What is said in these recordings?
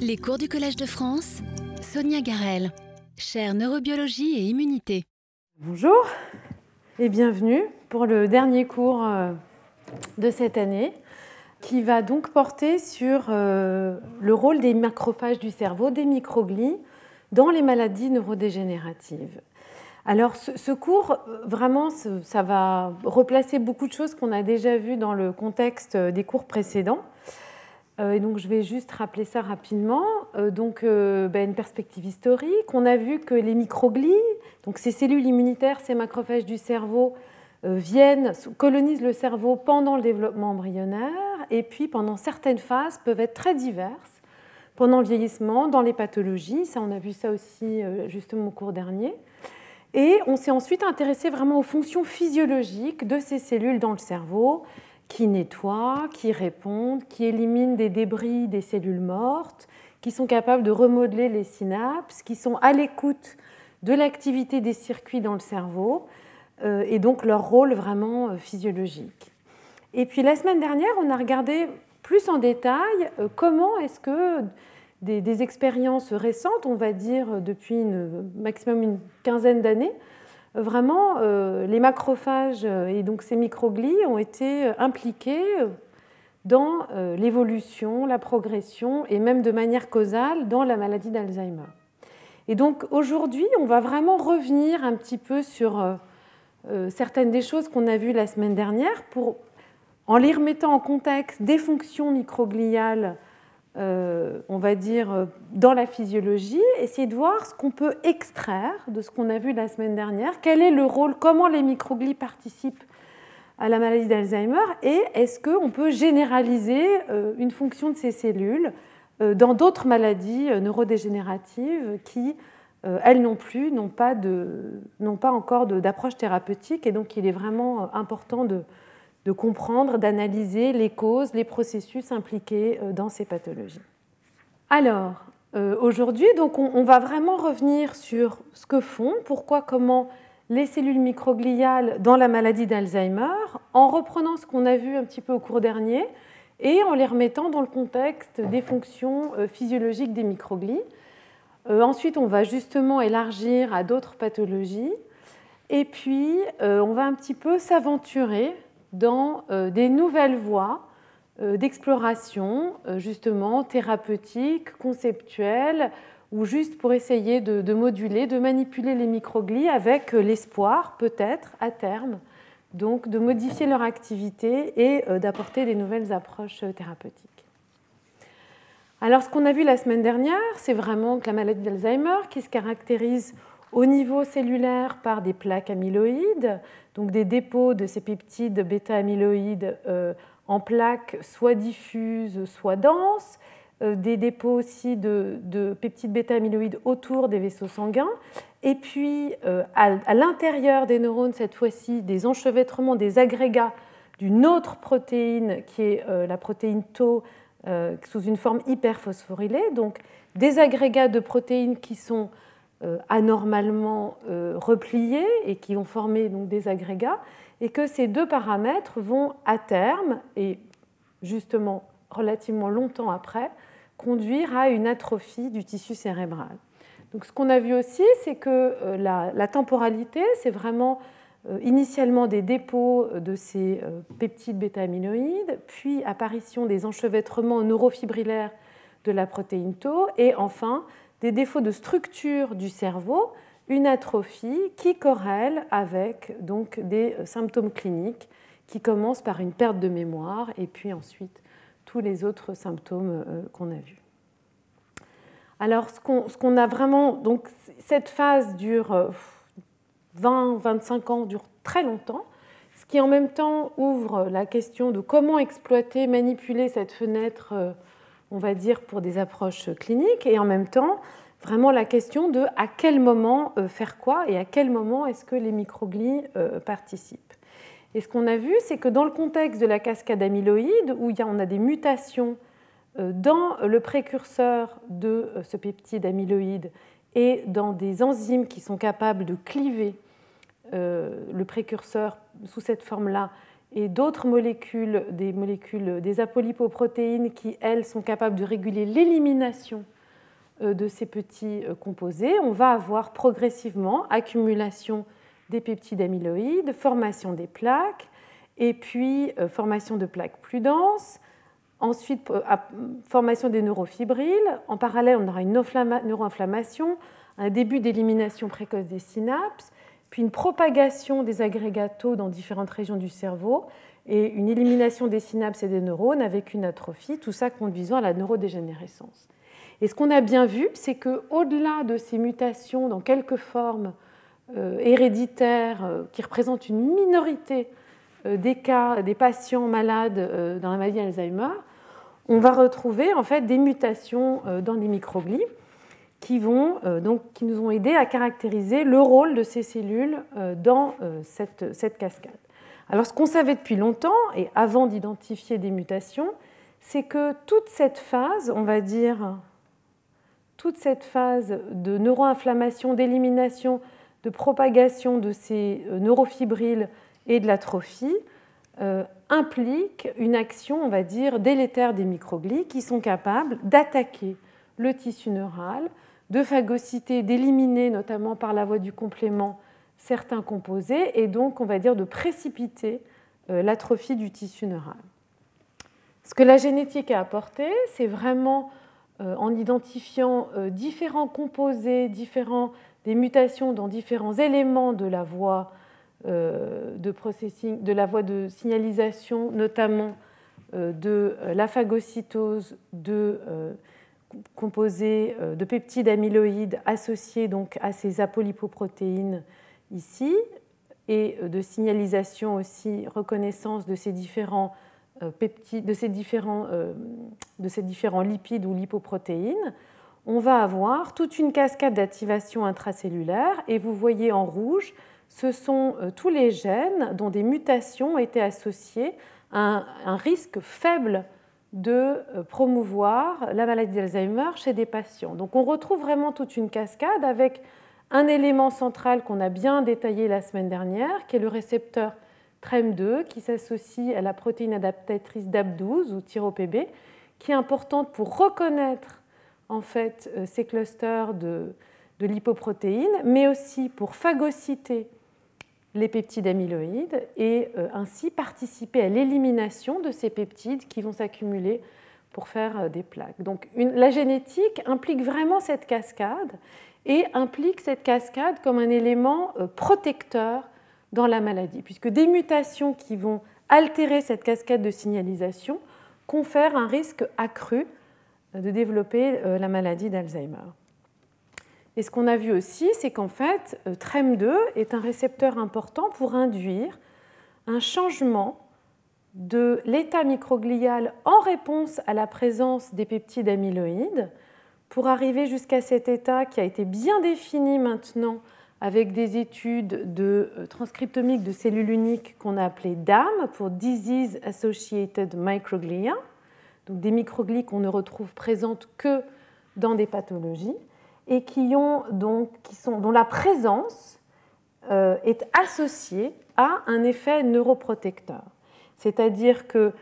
Les cours du Collège de France, Sonia Garel, chaire neurobiologie et immunité. Bonjour et bienvenue pour le dernier cours euh, de cette année qui va donc porter sur euh, le rôle des macrophages du cerveau, des microglies, dans les maladies neurodégénératives. Alors ce, cours, vraiment, ça va replacer beaucoup de choses qu'on a déjà vues dans le contexte des cours précédents. Euh, donc je vais juste rappeler ça rapidement. Euh, donc euh, ben, une perspective historique. On a vu que les microglies, donc ces cellules immunitaires, ces macrophages du cerveau, viennent, colonisent le cerveau pendant le développement embryonnaire et puis pendant certaines phases peuvent être très diverses. Pendant le vieillissement, dans les pathologies, ça on a vu ça aussi justement au cours dernier. Et on s'est ensuite intéressé vraiment aux fonctions physiologiques de ces cellules dans le cerveau qui nettoient, qui répondent, qui éliminent des débris des cellules mortes, qui sont capables de remodeler les synapses, qui sont à l'écoute de l'activité des circuits dans le cerveau, euh, et donc leur rôle vraiment euh, physiologique. Et puis la semaine dernière, on a regardé plus en détail euh, comment est-ce que des, expériences récentes, on va dire depuis maximum une quinzaine d'années, vraiment, euh, les macrophages euh, et donc ces microglies ont été euh, impliqués dans l'évolution, la progression et même de manière causale dans la maladie d'Alzheimer. Et donc aujourd'hui, on va vraiment revenir un petit peu sur certaines des choses qu'on a vues la semaine dernière pour, en les remettant en contexte des fonctions microgliales euh, on va dire, euh, dans la physiologie, essayer de voir ce qu'on peut extraire de ce qu'on a vu la semaine dernière, quel est le rôle, comment les microglies participent à la maladie d'Alzheimer et est-ce qu'on peut généraliser euh, une fonction de ces cellules dans d'autres maladies neurodégénératives qui, elles non plus, n'ont pas, pas encore d'approche thérapeutique et donc il est vraiment important de, de comprendre, d'analyser les causes, les processus impliqués euh, dans ces pathologies. Alors, euh, aujourd'hui, donc, on, va vraiment revenir sur ce que font, pourquoi, comment les cellules microgliales dans la maladie d'Alzheimer, en reprenant ce qu'on a vu un petit peu au cours dernier et en les remettant dans le contexte des fonctions euh, physiologiques des microglies. ensuite, on va justement élargir à d'autres pathologies. Et puis, on va un petit peu s'aventurer dans euh, des nouvelles voies euh, d'exploration, euh, justement thérapeutiques, conceptuelles, ou juste pour essayer de, moduler, de manipuler les microglies avec l'espoir, peut-être, à terme, donc de modifier leur activité et d'apporter des nouvelles approches thérapeutiques. Alors, ce qu'on a vu la semaine dernière, c'est vraiment que la maladie d'Alzheimer, qui se caractérise au niveau cellulaire par des plaques amyloïdes, donc des dépôts de ces peptides bêta-amyloïdes euh, en plaques soit diffuses, soit denses, euh, des dépôts aussi de, peptides bêta-amyloïdes autour des vaisseaux sanguins, et puis euh, à, l'intérieur des neurones, cette fois-ci, des enchevêtrements, des agrégats d'une autre protéine qui est la protéine Tau sous une forme hyperphosphorylée, donc des agrégats de protéines qui sont anormalement euh, repliés et qui ont formé donc des agrégats, et que ces deux paramètres vont à terme, et justement relativement longtemps après, conduire à une atrophie du tissu cérébral. Donc ce qu'on a vu aussi, c'est que euh, la, temporalité, c'est vraiment initialement des dépôts de ces peptides bêta-amyloïdes, puis apparition des enchevêtrements neurofibrillaires de la protéine Tau, et enfin des défauts de structure du cerveau, une atrophie qui corrèle avec donc des euh, symptômes cliniques qui commencent par une perte de mémoire et puis ensuite tous les autres symptômes euh, qu'on a vus. Alors ce qu'on a vraiment, donc cette phase dure 20-25 euh, ans, dure très longtemps, ce qui en même temps ouvre la question de comment exploiter, manipuler cette fenêtre on va dire, pour des approches cliniques, et en même temps, vraiment la question de à quel moment euh, faire quoi et à quel moment est-ce que les microglies euh, participent. Et ce qu'on a vu, c'est que dans le contexte de la cascade amyloïde, où on a des mutations euh, dans le précurseur de ce peptide amyloïde et dans des enzymes qui sont capables de cliver le précurseur sous cette forme-là et d'autres molécules, des molécules des apolipoprotéines qui, elles, sont capables de réguler l'élimination euh, de ces petits euh, composés, on va avoir progressivement accumulation des peptides amyloïdes, formation des plaques, et puis euh, formation de plaques plus denses, ensuite formation des neurofibrilles. En parallèle, on aura une neuroinflammation, un début d'élimination précoce des synapses, puis une propagation des agrégats dans différentes régions du cerveau et une élimination des synapses et des neurones avec une atrophie, tout ça conduisant à la neurodégénérescence. Et ce qu'on a bien vu, c'est qu'au-delà de ces mutations dans quelques formes euh, héréditaires euh, qui représentent une minorité euh, des cas des patients malades dans la maladie Alzheimer, on va retrouver en fait des mutations dans les microglies qui, vont, donc, qui nous ont aidé à caractériser le rôle de ces cellules dans cette, cette cascade. Alors ce qu'on savait depuis longtemps, et avant d'identifier des mutations, c'est que toute cette phase, on va dire toute cette phase de neuroinflammation, d'élimination, de propagation de ces euh, neurofibrilles et de l'atrophie euh, implique une action, on va dire, délétère des microglies qui sont capables d'attaquer le tissu neural, de phagocyter, d'éliminer, notamment par la voie du complément, certains composés, et donc, on va dire, de précipiter euh, l'atrophie du tissu neural. Ce que la génétique a apporté, c'est vraiment euh, en identifiant euh, différents composés, différents, des mutations dans différents éléments de la voie de processing, de la voie de signalisation, notamment de la phagocytose de composés de peptides amyloïdes associés donc à ces apolipoprotéines ici, et de signalisation aussi, reconnaissance de ces différents euh, de ces, différents, euh, de ces différents lipides ou lipoprotéines, on va avoir toute une cascade d'activation intracellulaire et vous voyez en rouge, ce sont euh, tous les gènes dont des mutations ont été associées à un risque faible de promouvoir la maladie d'Alzheimer chez des patients. Donc on retrouve vraiment toute une cascade avec un élément central qu'on a bien détaillé la semaine dernière, qui est le récepteur TREM2 qui s'associe à la protéine adaptatrice DAP12 ou TYROPB, qui est importante pour reconnaître en fait euh, ces clusters de, de lipoprotéines, mais aussi pour phagocyter les peptides amyloïdes et euh, ainsi participer à l'élimination de ces peptides qui vont s'accumuler pour faire euh, des plaques. Donc la génétique implique vraiment cette cascade et implique cette cascade comme un élément protecteur dans la maladie, puisque des mutations qui vont altérer cette cascade de signalisation confèrent un risque accru de développer euh, la maladie d'Alzheimer. Et ce qu'on a vu aussi, c'est qu'en fait, euh, TREM2 est un récepteur important pour induire un changement de l'état microglial en réponse à la présence des peptides amyloïdes pour arriver jusqu'à cet état qui a été bien défini maintenant avec des études de euh, transcriptomique de cellules uniques qu'on a appelées DAM pour Disease Associated Microglia, donc des microglies qu'on ne retrouve présentes que dans des pathologies et qui ont donc, qui sont, dont la présence euh, est associée à un effet neuroprotecteur. C'est-à-dire que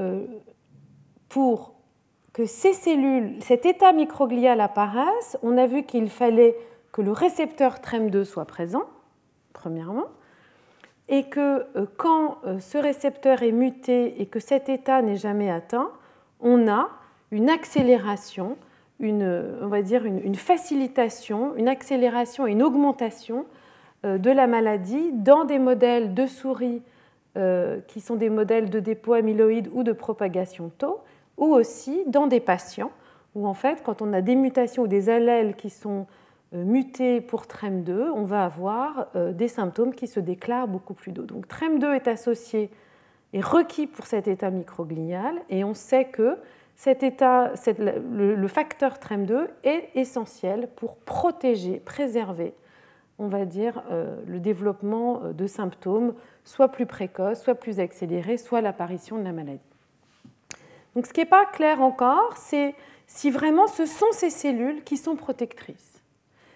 euh, pour que ces cellules, cet état microglial apparaisse, on a vu qu'il fallait que le récepteur TREM2 soit présent, premièrement, et que euh, quand ce récepteur est muté et que cet état n'est jamais atteint, on a une accélération, une, on va dire une, facilitation, une accélération et une augmentation euh, de la maladie dans des modèles de souris qui sont des modèles de dépôt amyloïde ou de propagation tau, ou aussi dans des patients où en fait quand on a des mutations ou des allèles qui sont euh, muté pour TREM2, on va avoir euh, des symptômes qui se déclarent beaucoup plus tôt. Donc TREM2 est associé et requis pour cet état microglial et on sait que cet état, le facteur TREM2 est essentiel pour protéger, préserver, on va dire, euh, le développement de symptômes soit plus précoces, soit plus accélérés, soit l'apparition de la maladie. Donc ce qui n'est pas clair encore, c'est si vraiment ce sont ces cellules qui sont protectrices.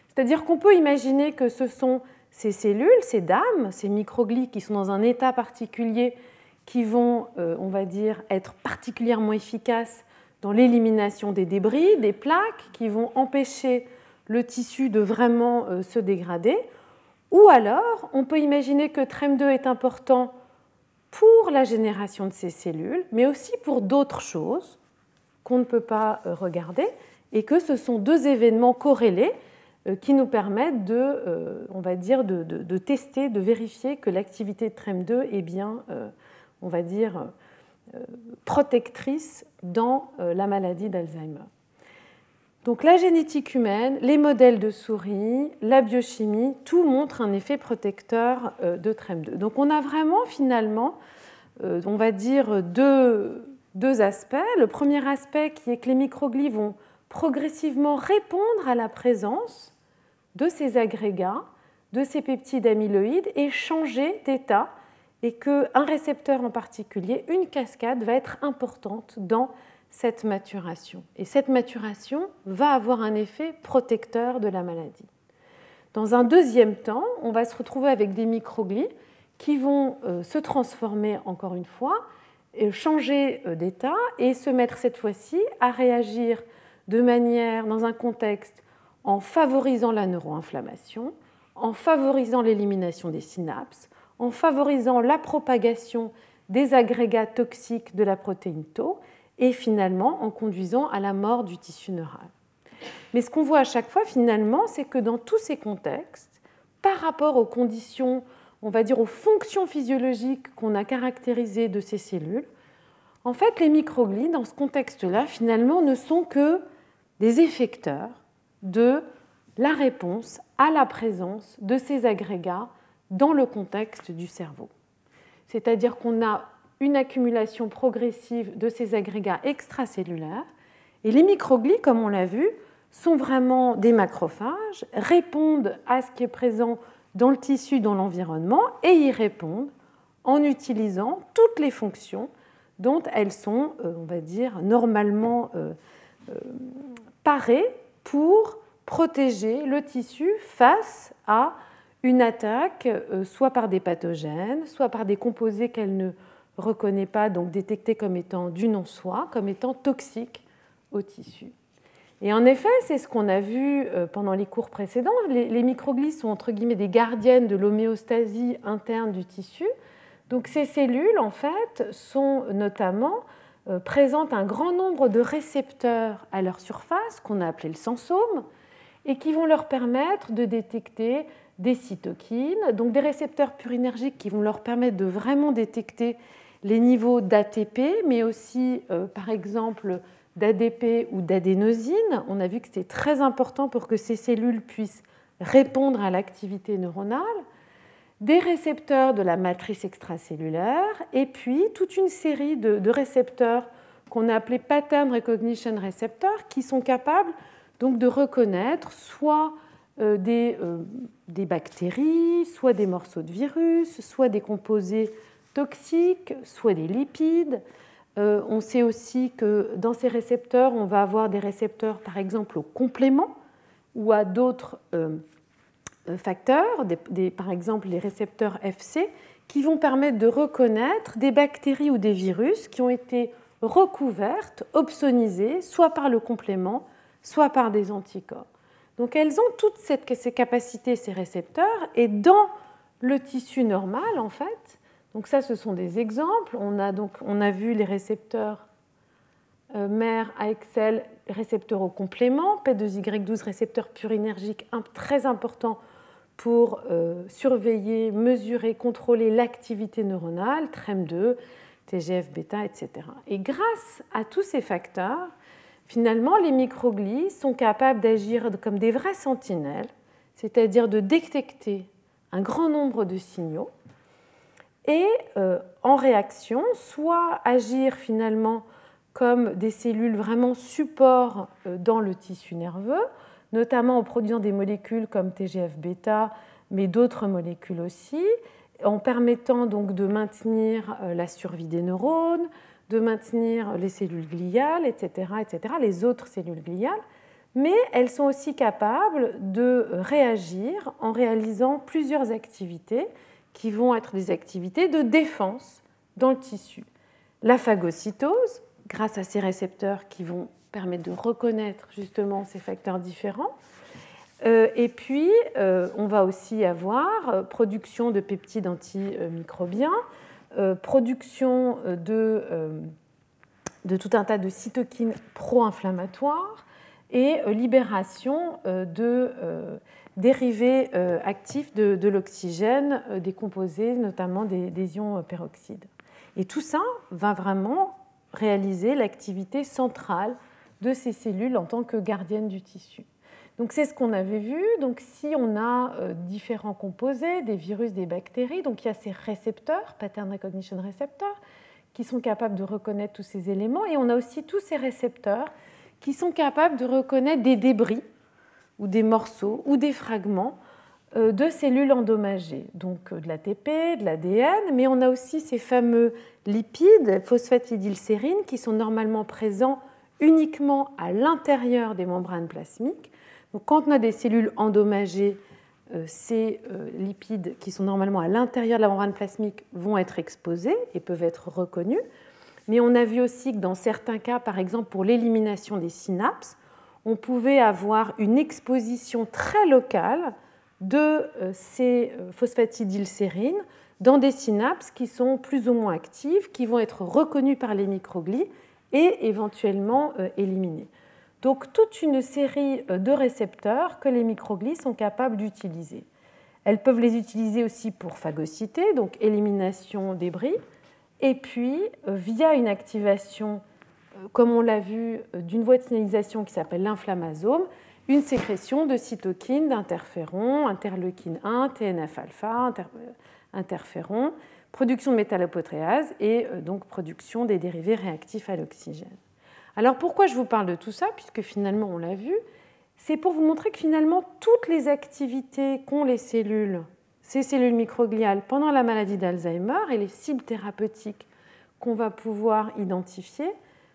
C'est-à-dire qu'on peut imaginer que ce sont ces cellules, ces dames, ces microglies qui sont dans un état particulier, qui vont, on va dire, être particulièrement efficaces dans l'élimination des débris, des plaques, qui vont empêcher le tissu de vraiment se dégrader. Ou alors, on peut imaginer que TREM2 est important pour la génération de ces cellules, mais aussi pour d'autres choses qu'on ne peut pas euh, regarder, et que ce sont deux événements corrélés euh, qui nous permettent de, euh, on va dire, de, tester, de vérifier que l'activité de TREM2 est bien, on va dire, protectrice dans la maladie d'Alzheimer. Donc la génétique humaine, les modèles de souris, la biochimie, tout montre un effet protecteur euh, de TREM2. Donc on a vraiment finalement, euh, on va dire, deux, deux aspects. Le premier aspect qui est que les microglies vont progressivement répondre à la présence de ces agrégats, de ces peptides amyloïdes et changer d'état et qu'un récepteur en particulier, une cascade, va être importante dans cette maturation. Et cette maturation va avoir un effet protecteur de la maladie. Dans un deuxième temps, on va se retrouver avec des microglies qui vont euh, se transformer encore une fois, changer euh, d'état et se mettre cette fois-ci à réagir de manière, dans un contexte, en favorisant la neuroinflammation, en favorisant l'élimination des synapses, en favorisant la propagation des agrégats toxiques de la protéine Tau et finalement en conduisant à la mort du tissu neural. Mais ce qu'on voit à chaque fois finalement, c'est que dans tous ces contextes, par rapport aux conditions, on va dire aux fonctions physiologiques qu'on a caractérisées de ces cellules, en fait les microglies dans ce contexte-là finalement ne sont que des effecteurs de la réponse à la présence de ces agrégats dans le contexte du cerveau. C'est-à-dire qu'on a une accumulation progressive de ces agrégats extracellulaires. Et les microglies, comme on l'a vu, sont vraiment des macrophages, répondent à ce qui est présent dans le tissu, dans l'environnement, et y répondent en utilisant toutes les fonctions dont elles sont, euh, on va dire, normalement euh, euh, parées pour protéger le tissu face à une attaque, soit par des pathogènes, soit par des composés qu'elles ne reconnaît pas, donc détecté comme étant du non-soi, comme étant toxique au tissu. Et en effet, c'est ce qu'on a vu euh, pendant les cours précédents. Les, microglies sont entre guillemets des gardiennes de l'homéostasie interne du tissu. Donc ces cellules, en fait, sont notamment euh, présentent un grand nombre de récepteurs à leur surface, qu'on a appelé le sensome, et qui vont leur permettre de détecter des cytokines, donc des récepteurs purinergiques qui vont leur permettre de vraiment détecter les niveaux d'ATP, mais aussi, euh, par exemple, d'ADP ou d'adénosine. On a vu que c'était très important pour que ces cellules puissent répondre à l'activité neuronale, des récepteurs de la matrice extracellulaire, et puis toute une série de, récepteurs qu'on a appelés pattern recognition receptors, qui sont capables donc de reconnaître soit des, euh, des, bactéries, soit des morceaux de virus, soit des composés toxiques, soit des lipides. Euh, on sait aussi que dans ces récepteurs, on va avoir des récepteurs, par exemple, au complément ou à d'autres euh, euh, facteurs, par exemple les récepteurs FC, qui vont permettre de reconnaître des bactéries ou des virus qui ont été recouvertes, opsonisées, soit par le complément, soit par des anticorps. Donc elles ont toutes ces capacités, ces récepteurs, et dans le tissu normal, en fait, donc ça, ce sont des exemples. On a, donc, vu les récepteurs euh, mère AXL, récepteurs au complément, P2Y12, récepteur purinergique très important pour euh, surveiller, mesurer, contrôler l'activité neuronale, TREM2, TGF-bêta, etc. Et grâce à tous ces facteurs, finalement, les microglies sont capables d'agir comme des vrais sentinelles, c'est-à-dire de détecter un grand nombre de signaux et euh, en réaction, soit agir finalement comme des cellules vraiment support euh, dans le tissu nerveux, notamment en produisant des molécules comme TGF-bêta, mais d'autres molécules aussi, en permettant donc de maintenir euh, la survie des neurones, de maintenir les cellules gliales, etc., etc., les autres cellules gliales, mais elles sont aussi capables de réagir en réalisant plusieurs activités qui vont être des activités de défense dans le tissu. La phagocytose, grâce à ces récepteurs qui vont permettre de reconnaître justement ces facteurs différents. Euh, et puis, euh, on va aussi avoir euh, production de peptides antimicrobiens, production de, de, tout un tas de cytokines pro-inflammatoires et libération de dérivés actifs de, l'oxygène décomposés, notamment des, des ions peroxydes. Et tout ça va vraiment réaliser l'activité centrale de ces cellules en tant que gardiennes du tissu. C'est ce qu'on avait vu. Donc si on a euh, différents composés, des virus, des bactéries, donc il y a ces récepteurs, pattern recognition receptors, qui sont capables de reconnaître tous ces éléments, et on a aussi tous ces récepteurs qui sont capables de reconnaître des débris ou des morceaux ou des fragments euh, de cellules endommagées, donc euh, de l'ATP, de l'ADN, mais on a aussi ces fameux lipides, phosphatidylsérines, qui sont normalement présents uniquement à l'intérieur des membranes plasmiques. Donc, quand on a des cellules endommagées, euh, ces lipides qui sont normalement à l'intérieur de la membrane plasmique vont être exposés et peuvent être reconnus. Mais on a vu aussi que dans certains cas, par exemple pour l'élimination des synapses, on pouvait avoir une exposition très locale de euh, ces euh, phosphatidylsérines dans des synapses qui sont plus ou moins actives, qui vont être reconnues par les microglies et éventuellement euh, éliminées. Donc toute une série de récepteurs que les microglies sont capables d'utiliser. Elles peuvent les utiliser aussi pour phagocyter, donc élimination des débris, et puis via une activation, comme on l'a vu, d'une voie de signalisation qui s'appelle l'inflammasome, une sécrétion de cytokines, d'interférons, interleukine 1, TNF-alpha, interférons, production de métallopotréase et euh, donc production des dérivés réactifs à l'oxygène. Alors pourquoi je vous parle de tout ça Puisque finalement, on l'a vu, c'est pour vous montrer que finalement, toutes les activités qu'ont les cellules, ces cellules microgliales pendant la maladie d'Alzheimer et les cibles thérapeutiques qu'on va pouvoir identifier,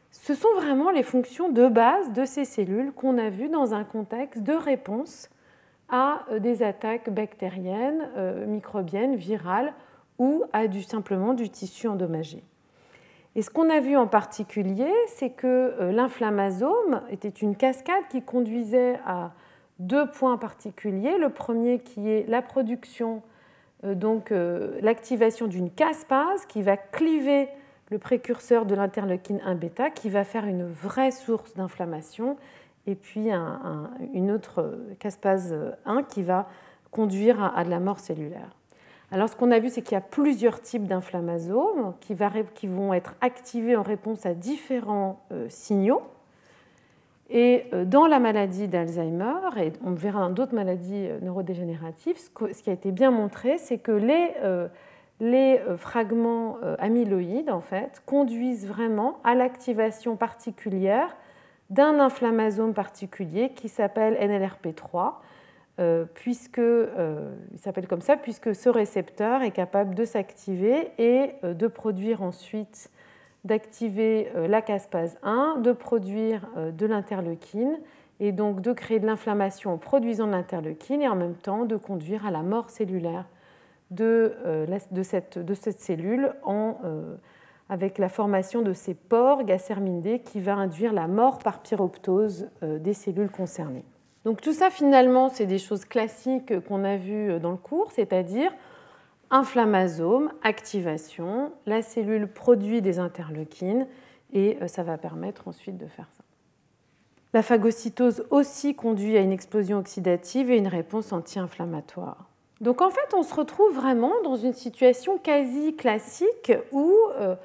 ce sont vraiment les fonctions de base de ces cellules qu'on a vues dans un contexte de réponse à euh, des attaques bactériennes, euh, microbiennes, virales ou à du, simplement du tissu endommagé. Et ce qu'on a vu en particulier, c'est que euh, l'inflammasome était une cascade qui conduisait à deux points particuliers. Le premier qui est la production, donc l'activation d'une caspase qui va cliver le précurseur de l'interleukine 1 bêta qui va faire une vraie source d'inflammation et puis une autre caspase 1 qui va conduire à, de la mort cellulaire. Alors ce qu'on a vu, c'est qu'il y a plusieurs types d'inflammasomes qui, vont être activés en réponse à différents euh, signaux. Et euh, dans la maladie d'Alzheimer, et on verra d'autres maladies euh, neurodégénératives, ce, qui a été bien montré, c'est que les les fragments amyloïdes en fait, conduisent vraiment à l'activation particulière d'un inflammasome particulier qui s'appelle NLRP3, euh, puisque, il s'appelle comme ça, puisque ce récepteur est capable de s'activer et de produire ensuite, d'activer la caspase 1, de produire de l'interleukine et donc de créer de l'inflammation en produisant de l'interleukine et en même temps de conduire à la mort cellulaire euh, de, cette, cellule euh, avec la formation de ces pores gacermine D qui va induire la mort par pyroptose euh, des cellules concernées. Donc tout ça finalement c'est des choses classiques qu'on a vues dans le cours, c'est-à-dire inflammasome, activation, la cellule produit des interleukines et ça va permettre ensuite de faire ça. La phagocytose aussi conduit à une explosion oxydative et une réponse anti-inflammatoire. Donc en fait, on se retrouve vraiment dans une situation quasi classique où euh,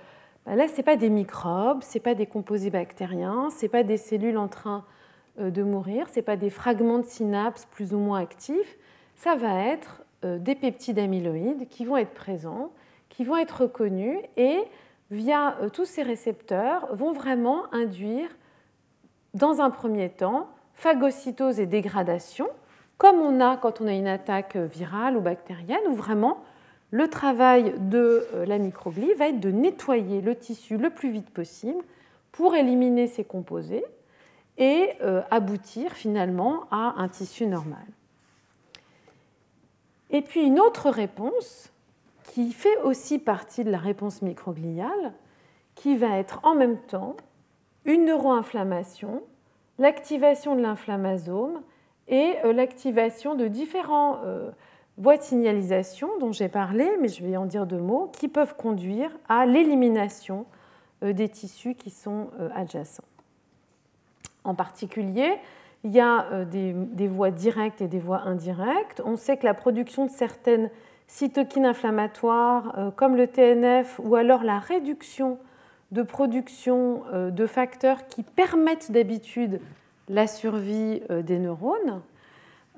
bah là, ce n'est pas des microbes, ce n'est pas des composés bactériens, ce n'est pas des cellules en train euh, de mourir, ce pas des fragments de synapses plus ou moins actifs, ça va être euh, des peptides amyloïdes qui vont être présents, qui vont être reconnus et via tous ces récepteurs vont vraiment induire dans un premier temps phagocytose et dégradation, comme on a quand on a une attaque virale ou bactérienne, où vraiment le travail de euh, la microglie va être de nettoyer le tissu le plus vite possible pour éliminer ses composés et euh, aboutir finalement à un tissu normal. Et puis une autre réponse qui fait aussi partie de la réponse microgliale, qui va être en même temps une neuroinflammation, l'activation de l'inflammasome et euh, l'activation de différents euh, voies de signalisation dont j'ai parlé, mais je vais en dire deux mots, qui peuvent conduire à l'élimination des tissus qui sont adjacents. En particulier, il y a des, des, voies directes et des voies indirectes. On sait que la production de certaines cytokines inflammatoires, comme le TNF, ou alors la réduction de production de facteurs qui permettent d'habitude la survie euh, des neurones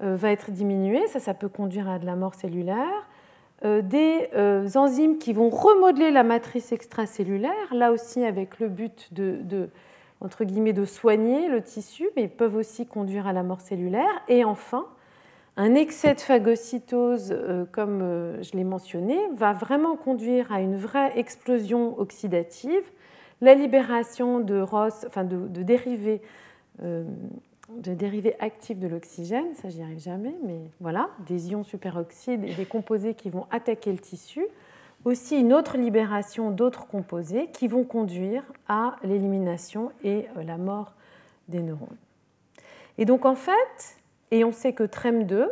euh, va être diminuée, ça, ça peut conduire à de la mort cellulaire. Euh, des enzymes qui vont remodeler la matrice extracellulaire, là aussi avec le but de, entre guillemets, de soigner le tissu, mais peuvent aussi conduire à la mort cellulaire. Et enfin, un excès de phagocytose, comme je l'ai mentionné, va vraiment conduire à une vraie explosion oxydative, la libération de, ROS, de dérivés euh, de dérivés actifs de l'oxygène, ça j'y arrive jamais, mais voilà, des ions superoxydes et des composés qui vont attaquer le tissu. Aussi une autre libération d'autres composés qui vont conduire à l'élimination et euh, la mort des neurones. Et donc en fait, et on sait que TREM2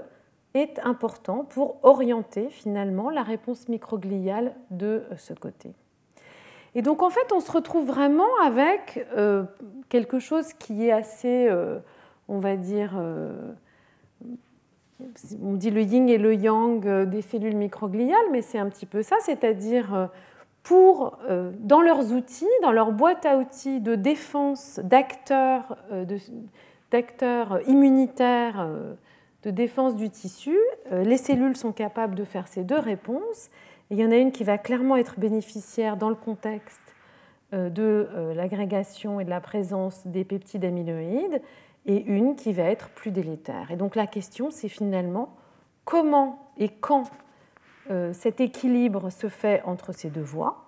est important pour orienter finalement la réponse microgliale de euh, ce côté. Et donc en fait, on se retrouve vraiment avec euh, quelque chose qui est assez, on va dire, on dit le yin et le yang des cellules microgliales, mais c'est un petit peu ça, c'est-à-dire pour, dans leurs outils, dans leur boîte à outils de défense d'acteurs, d'acteurs immunitaires, de défense du tissu, les cellules sont capables de faire ces deux réponses. Il y en a une qui va clairement être bénéficiaire dans le contexte euh, de euh, l'agrégation et de la présence des peptides amyloïdes, et une qui va être plus délétère. Et donc la question, c'est finalement comment et quand euh, cet équilibre se fait entre ces deux voies,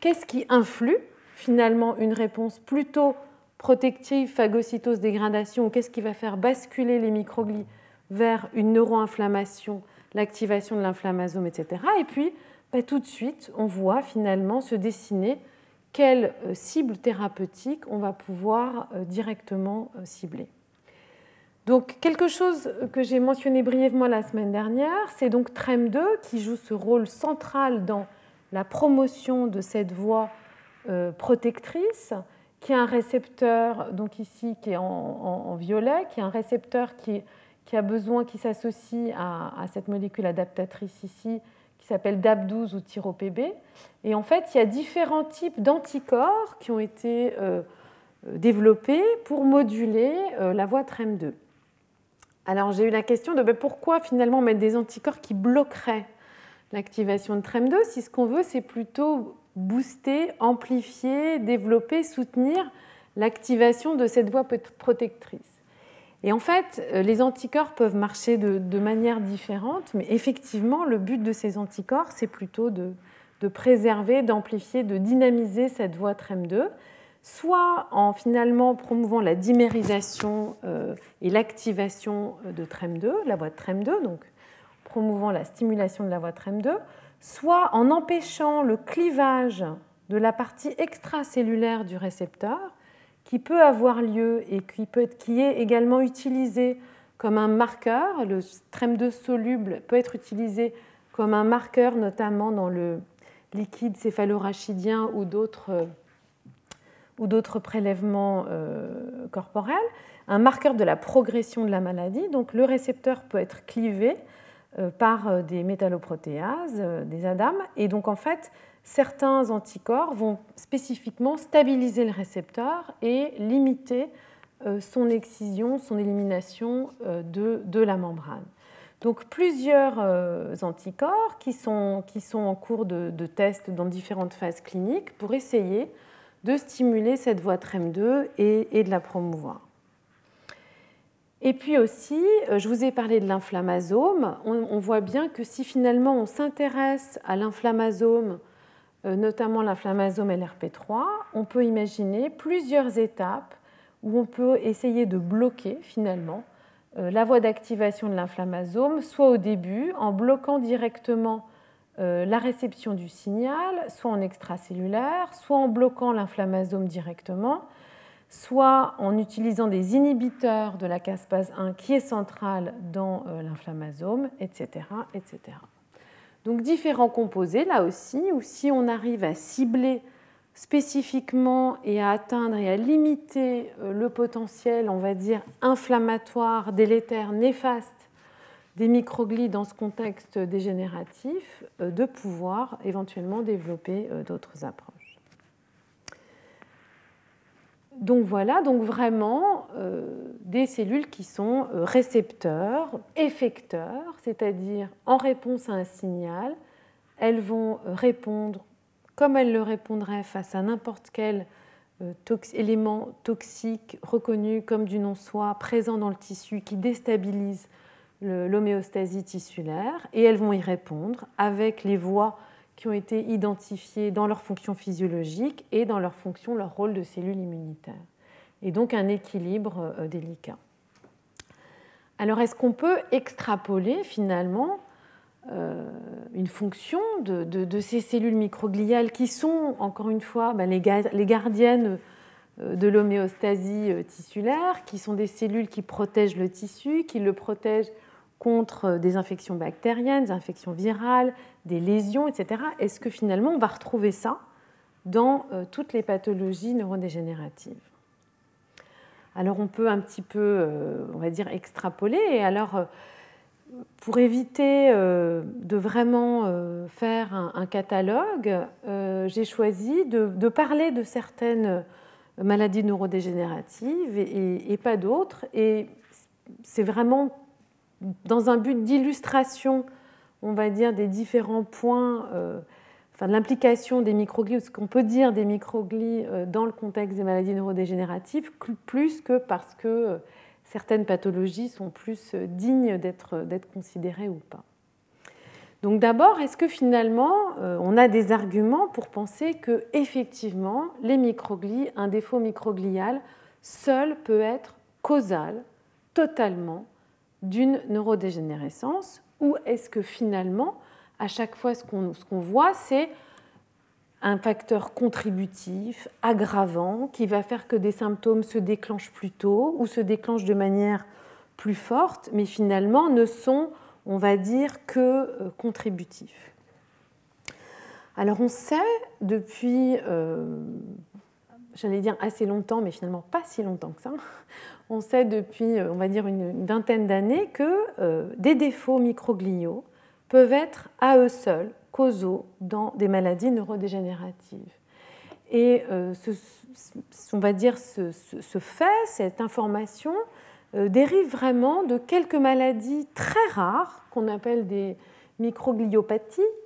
qu'est-ce qui influe finalement une réponse plutôt protective, phagocytose, dégradation, qu'est-ce qui va faire basculer les microglies vers une neuroinflammation l'activation de l'inflammasome, etc. Et puis, bah, tout de suite, on voit finalement se dessiner quelle euh, cible thérapeutique on va pouvoir euh, directement euh, cibler. Donc, quelque chose que j'ai mentionné brièvement la semaine dernière, c'est donc TREM2 qui joue ce rôle central dans la promotion de cette voie protectrice, qui a un récepteur, donc ici qui est en, violet, qui est un récepteur qui qui a besoin, qui s'associe à, cette molécule adaptatrice ici, qui s'appelle DAP12 ou TYROPB. Et en fait, il y a différents types d'anticorps qui ont été euh, développés pour moduler euh, la voie TREM2. Alors j'ai eu la question de ben, pourquoi finalement mettre des anticorps qui bloqueraient l'activation de TREM2 si ce qu'on veut c'est plutôt booster, amplifier, développer, soutenir l'activation de cette voie protectrice. Et en fait, euh, les anticorps peuvent marcher de, manière différente, mais effectivement, le but de ces anticorps, c'est plutôt de, préserver, d'amplifier, de dynamiser cette voie TREM2, soit en finalement promouvant la dimérisation euh, et l'activation de TREM2, la voie de TREM2, donc promouvant la stimulation de la voie TREM2, soit en empêchant le clivage de la partie extracellulaire du récepteur, qui peut avoir lieu et qui, est également utilisé comme un marqueur. Le TREM2 soluble peut être utilisé comme un marqueur, notamment dans le liquide céphalorachidien ou d'autres euh, prélèvements euh, corporels, un marqueur de la progression de la maladie. Donc le récepteur peut être clivé euh, par des métalloprotéases, des ADAM, et donc en fait certains anticorps vont spécifiquement stabiliser le récepteur et limiter euh, son excision, son élimination euh, de, la membrane. Donc plusieurs euh, anticorps qui sont, en cours de, test dans différentes phases cliniques pour essayer de stimuler cette voie TREM2 et, de la promouvoir. Et puis aussi, je vous ai parlé de l'inflammasome. on, voit bien que si finalement on s'intéresse à l'inflammasome notamment l'inflammasome LRP3, on peut imaginer plusieurs étapes où on peut essayer de bloquer finalement euh, la voie d'activation de l'inflammasome, soit au début en bloquant directement la réception du signal, soit en extracellulaire, soit en bloquant l'inflammasome directement, soit en utilisant des inhibiteurs de la caspase 1 qui est centrale dans l'inflammasome, etc., etc. Donc différents composés, là aussi, ou si on arrive à cibler spécifiquement et à atteindre et à limiter euh, le potentiel, on va dire, inflammatoire, délétère, néfaste des microglies dans ce contexte dégénératif, euh, de pouvoir éventuellement développer euh, d'autres approches. Donc voilà, donc vraiment des cellules qui sont récepteurs, effecteurs, c'est-à-dire en réponse à un signal, elles vont répondre comme elle le répondrait face à n'importe quel euh, élément toxique reconnu comme du non-soi présent dans le tissu qui déstabilise l'homéostasie tissulaire, et elles vont y répondre avec les voies qui ont été identifiées dans leur fonction physiologique et dans leur fonction, leur rôle de cellule immunitaire. Et donc un équilibre euh, délicat. Alors est-ce qu'on peut extrapoler finalement euh, une fonction de, ces cellules microgliales qui sont, encore une fois, ben, les, gardiennes euh, de l'homéostasie tissulaire, qui sont des cellules qui protègent le tissu, qui le protègent contre des infections bactériennes, des infections virales, des lésions, etc. Est-ce que finalement on va retrouver ça dans toutes les pathologies neurodégénératives? Alors on peut un petit peu, on va dire, extrapoler. Et alors pour éviter euh, de vraiment euh, faire un, catalogue, euh, j'ai choisi de, parler de certaines maladies neurodégénératives et, pas d'autres. Et c'est vraiment dans un but d'illustration, on va dire, des différents points, enfin de l'implication des microglies, ou ce qu'on peut dire des microglies dans le contexte des maladies neurodégénératives, plus que parce que certaines pathologies sont plus euh, dignes d'être considérées ou pas. Donc d'abord, est-ce que finalement euh, on a des arguments pour penser que effectivement les microglies, un défaut microglial seul peut être causal totalement d'une neurodégénérescence ou est-ce que finalement à chaque fois ce qu'on voit c'est un facteur contributif, aggravant, qui va faire que des symptômes se déclenchent plus tôt ou se déclenchent de manière plus forte, mais finalement ne sont, on va dire, que euh, contributifs. Alors on sait depuis, euh, j'allais dire assez longtemps, mais finalement pas si longtemps que ça, on sait depuis, euh, on va dire, une, vingtaine d'années que des défauts microgliaux peuvent être à eux seuls causaux dans des maladies neurodégénératives. Et euh, on va dire ce, fait, cette information, euh, dérive vraiment de quelques maladies très rares qu'on appelle des microgliopathies, euh,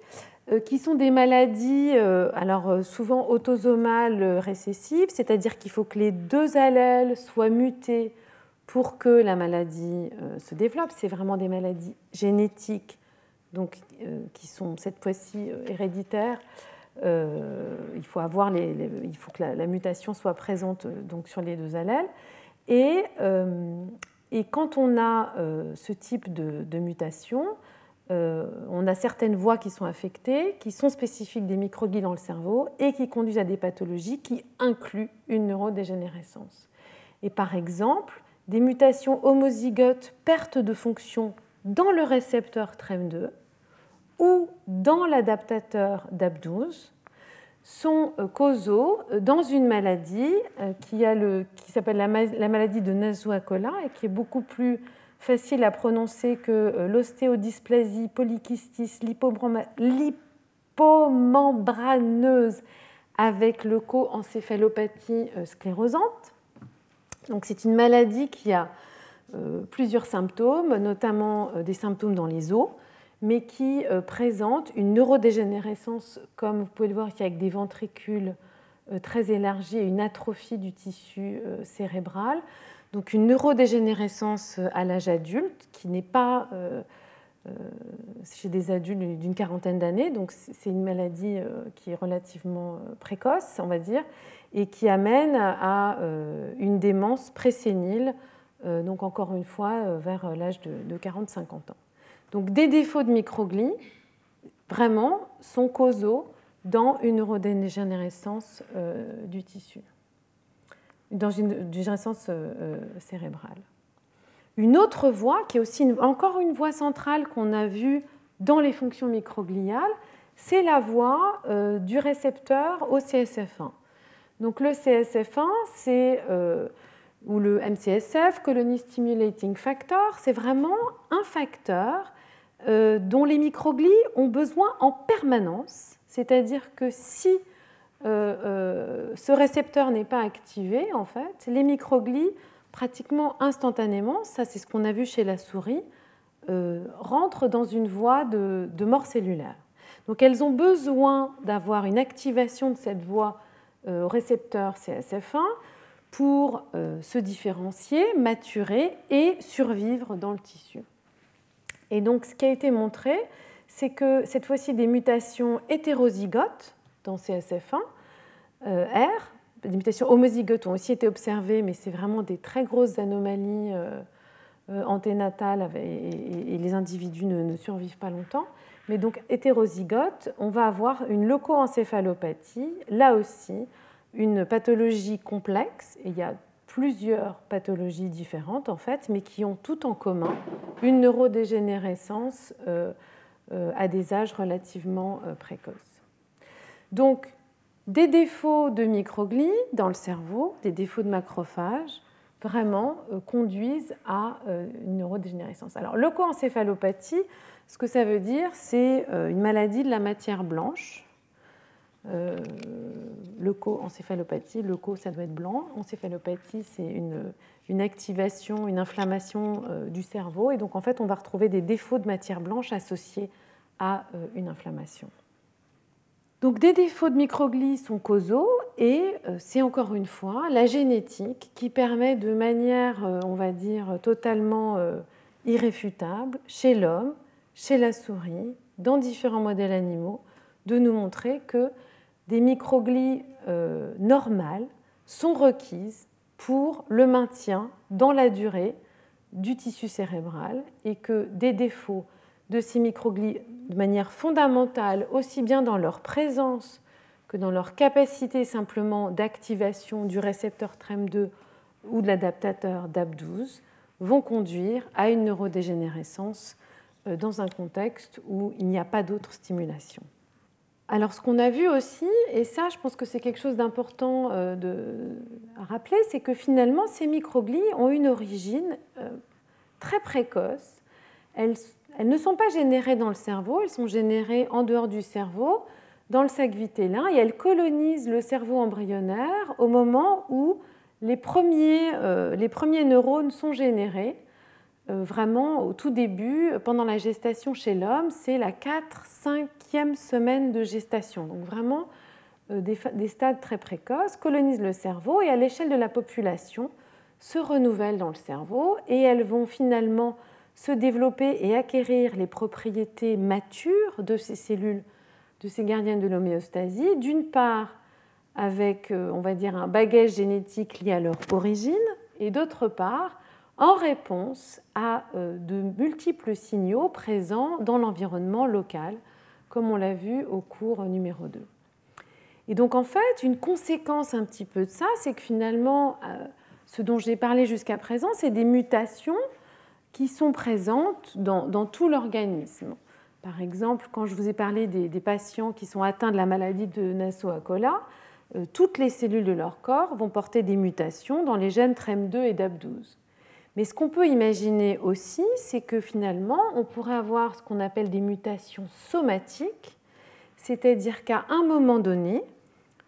qui sont des maladies alors souvent autosomales récessives, c'est-à-dire qu'il faut que les deux allèles soient mutés pour que la maladie se développe. C'est vraiment des maladies génétiques donc, euh, qui sont cette fois-ci euh, héréditaires. Euh, il, faut avoir les, il faut que la, mutation soit présente donc, sur les deux allèles. Et, quand on a ce type de mutation, on a certaines voies qui sont affectées, qui sont spécifiques des microglies dans le cerveau et qui conduisent à des pathologies qui incluent une neurodégénérescence. Et par exemple, des mutations homozygotes perte de fonction dans le récepteur TREM2 ou dans l'adaptateur DAP12 sont euh, causaux euh, dans une maladie euh, qui, s'appelle la, maladie de Nasu-Hakola et qui est beaucoup plus facile à prononcer que l'ostéodysplasie polykystis lipomembraneuse avec le co-encéphalopathie sclérosante. Donc c'est une maladie qui a euh, plusieurs symptômes, notamment euh, des symptômes dans les os, mais qui euh, présentent une neurodégénérescence, comme vous pouvez le voir ici, avec des ventricules très élargis et une atrophie du tissu cérébral. Donc une neurodégénérescence à l'âge adulte qui n'est pas chez des adultes d'une quarantaine d'années, donc c'est une maladie qui est relativement précoce, on va dire, et qui amène à une démence présénile euh, donc encore une fois euh, vers l'âge de, 40-50 ans. Donc des défauts de microglies vraiment sont causaux dans une neurodégénérescence du tissu, dans une dégénérescence cérébrale. Une autre voie, qui est aussi encore une voie centrale qu'on a vue dans les fonctions microgliales, c'est la voie euh, du récepteur au CSF1. Donc le CSF1, c'est euh, ou le MCSF, Colony Stimulating Factor, c'est vraiment un facteur euh, dont les microglies ont besoin en permanence. C'est-à-dire que si ce récepteur n'est pas activé, en fait, les microglies pratiquement instantanément, ça c'est ce qu'on a vu chez la souris, rentrent dans une voie de mort cellulaire. Donc elles ont besoin d'avoir une activation de cette voie euh, récepteur CSF1 pour euh, se différencier, maturer et survivre dans le tissu. Et donc ce qui a été montré, c'est que cette fois-ci des mutations hétérozygotes dans CSF1 euh, R, des mutations homozygotes ont aussi été observées, mais c'est vraiment des très grosses anomalies anténatales et, les individus ne survivent pas longtemps mais donc hétérozygote, on va avoir une locoencéphalopathie, là aussi une pathologie complexe, et il y a plusieurs pathologies différentes en fait, mais qui ont tout en commun une neurodégénérescence euh, euh, à des âges relativement euh, précoces. Donc, des défauts de microglies dans le cerveau, des défauts de macrophages, vraiment conduisent à une neurodégénérescence. Alors, locoencéphalopathie, ce que ça veut dire, c'est euh, une maladie de la matière blanche. Euh, leucoencéphalopathie, leuco, ça doit être blanc. Encéphalopathie, c'est une, activation, une inflammation euh, du cerveau. Et donc, en fait, on va retrouver des défauts de matière blanche associés à euh, une inflammation. Donc, des défauts de microglies sont causaux et c'est encore une fois la génétique qui permet de manière, on va dire, totalement irréfutable chez l'homme chez la souris, dans différents modèles animaux, de nous montrer que des microglies euh, normales sont requises pour le maintien dans la durée du tissu cérébral et que des défauts de ces microglies de manière fondamentale, aussi bien dans leur présence que dans leur capacité simplement d'activation du récepteur TREM2 ou de l'adaptateur DAP12, vont conduire à une neurodégénérescence euh, dans un contexte où il n'y a pas d'autre stimulation. Alors ce qu'on a vu aussi, et ça je pense que c'est quelque chose d'important euh, à rappeler, c'est que finalement ces microglies ont une origine euh, très précoce. Elles, ne sont pas générées dans le cerveau, elles sont générées en dehors du cerveau, dans le sac vitellin, et elles colonisent le cerveau embryonnaire au moment où les premiers, premiers neurones sont générés euh, vraiment au tout début, pendant la gestation chez l'homme, c'est la 4-5e semaine de gestation. Donc vraiment euh, des, stades très précoces, colonisent le cerveau et à l'échelle de la population se renouvellent dans le cerveau et elles vont finalement se développer et acquérir les propriétés matures de ces cellules, de ces gardiennes de l'homéostasie, d'une part avec, euh, on va dire, un bagage génétique lié à leur origine, et d'autre part en réponse à euh, de multiples signaux présents dans l'environnement local, comme on l'a vu au cours numéro 2. Et donc en fait, une conséquence un petit peu de ça, c'est que finalement, euh, ce dont j'ai parlé jusqu'à présent, c'est des mutations qui sont présentes dans, tout l'organisme. Par exemple, quand je vous ai parlé des, patients qui sont atteints de la maladie de Nassau-Akola, euh, toutes les cellules de leur corps vont porter des mutations dans les gènes TREM2 et DAP12. Mais ce qu'on peut imaginer aussi, c'est que finalement, on pourrait avoir ce qu'on appelle des mutations somatiques, c'est-à-dire qu'à un moment donné,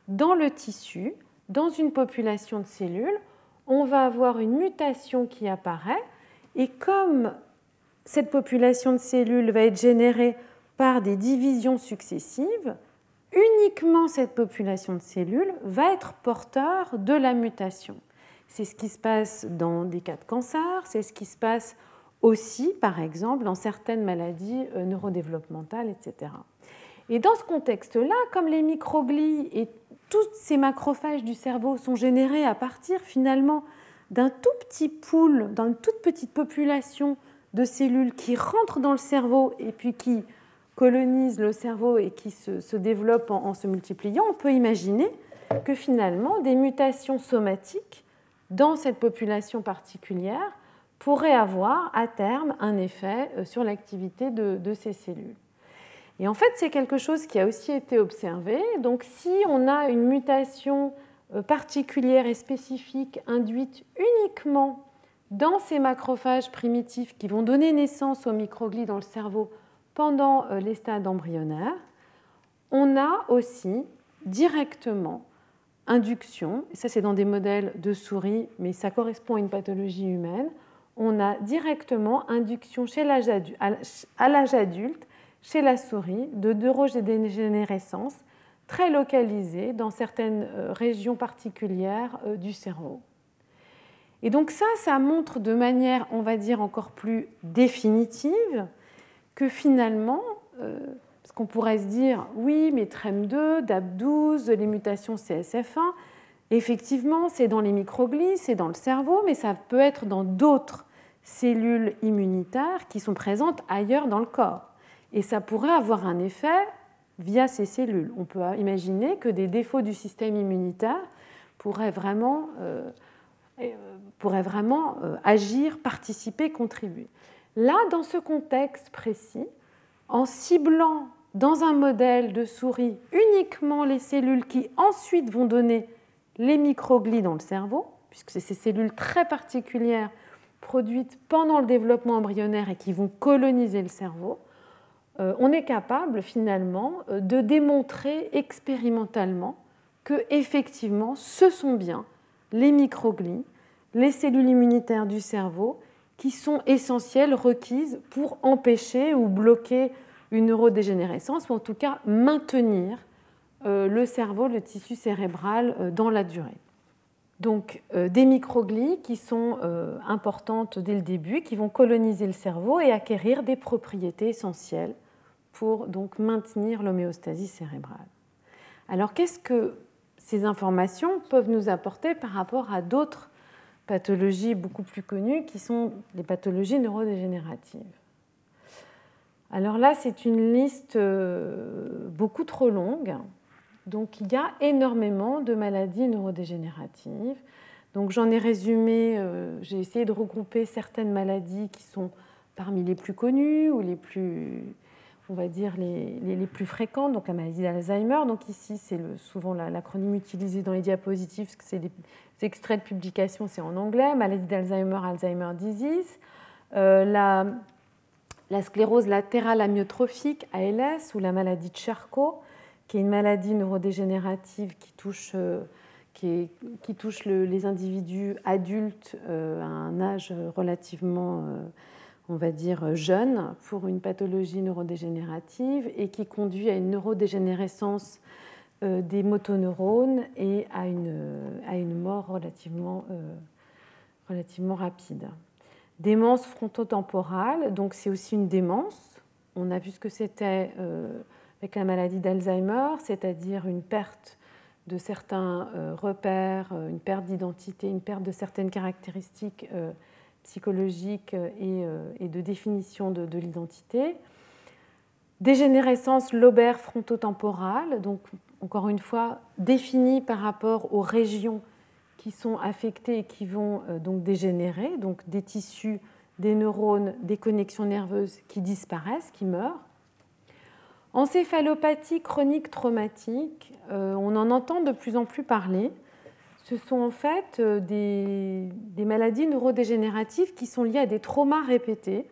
dans le tissu, dans une population de cellules, on va avoir une mutation qui apparaît, et comme cette population de cellules va être générée par des divisions successives, uniquement cette population de cellules va être porteur de la mutation. C'est ce qui se passe dans des cas de cancer, c'est ce qui se passe aussi, par exemple, dans certaines maladies euh, neurodéveloppementales, etc. Et dans ce contexte-là, comme les microglies et tous ces macrophages du cerveau sont générés à partir finalement d'un tout petit pool, d'une toute petite population de cellules qui rentrent dans le cerveau et puis qui colonisent le cerveau et qui se, développent en, se multipliant, on peut imaginer que finalement des mutations somatiques dans cette population particulière pourraient avoir à terme un effet euh, sur l'activité de, ces cellules. Et en fait, c'est quelque chose qui a aussi été observé. Donc si on a une mutation particulière et spécifique induite uniquement dans ces macrophages primitifs qui vont donner naissance aux microglies dans le cerveau pendant euh, les stades embryonnaires, on a aussi directement induction, ça c'est dans des modèles de souris, mais ça correspond à une pathologie humaine, on a directement induction chez à l'âge adulte, chez la souris, de neurodégénérescence très localisée dans certaines euh, régions particulières euh, du cerveau. Et donc ça, ça montre de manière, on va dire, encore plus définitive que finalement, euh, parce qu'on pourrait se dire, oui, mais TREM2, DAP12, les mutations CSF1, effectivement, c'est dans les microglies, c'est dans le cerveau, mais ça peut être dans d'autres cellules immunitaires qui sont présentes ailleurs dans le corps. Et ça pourrait avoir un effet via ces cellules. On peut imaginer que des défauts du système immunitaire pourraient vraiment euh, pourrait vraiment euh, agir, participer, contribuer. Là, dans ce contexte précis, en ciblant dans un modèle de souris uniquement les cellules qui ensuite vont donner les microglies dans le cerveau, puisque c'est ces cellules très particulières produites pendant le développement embryonnaire et qui vont coloniser le cerveau, euh, on est capable finalement euh, de démontrer expérimentalement que effectivement ce sont bien les microglies les cellules immunitaires du cerveau qui sont essentielles, requises pour empêcher ou bloquer une neurodégénérescence, ou en tout cas maintenir euh, le cerveau, le tissu cérébral euh, dans la durée. Donc euh, des microglies qui sont importantes dès le début, qui vont coloniser le cerveau et acquérir des propriétés essentielles pour donc maintenir l'homéostasie cérébrale. Alors qu'est-ce que ces informations peuvent nous apporter par rapport à d'autres pathologies beaucoup plus connues qui sont les pathologies neurodégénératives? Alors là, c'est une liste euh, beaucoup trop longue. Donc il y a énormément de maladies neurodégénératives. Donc j'en ai résumé, euh, j'ai essayé de regrouper certaines maladies qui sont parmi les plus connues ou les plus, on va dire, les, les, plus fréquentes. Donc la maladie d'Alzheimer. Donc ici, c'est souvent l'acronyme utilisé dans les diapositives, parce que c'est les, extraits de publication, c'est en anglais, maladie d'Alzheimer, Alzheimer disease, euh, la, la, sclérose latérale amyotrophique, ALS, ou la maladie de Charcot, qui est une maladie neurodégénérative qui touche, euh, qui, touche les individus adultes euh, à un âge relativement, on va dire, jeune pour une pathologie neurodégénérative et qui conduit à une neurodégénérescence euh, des motoneurones et à une, à une mort relativement, euh, relativement rapide. Démence frontotemporale, donc c'est aussi une démence. On a vu ce que c'était euh, avec la maladie d'Alzheimer, c'est-à-dire une perte de certains repères, une perte d'identité, une perte de certaines caractéristiques psychologiques et, de définition de, de l'identité. Dégénérescence lobaire frontotemporale, donc encore une fois, définie par rapport aux régions qui sont affectées et qui vont euh, donc dégénérer, donc des tissus, des neurones, des connexions nerveuses qui disparaissent, qui meurent. Encéphalopathie chronique traumatique, euh, on en entend de plus en plus parler. Ce sont en fait euh, des, maladies neurodégénératives qui sont liées à des traumas répétés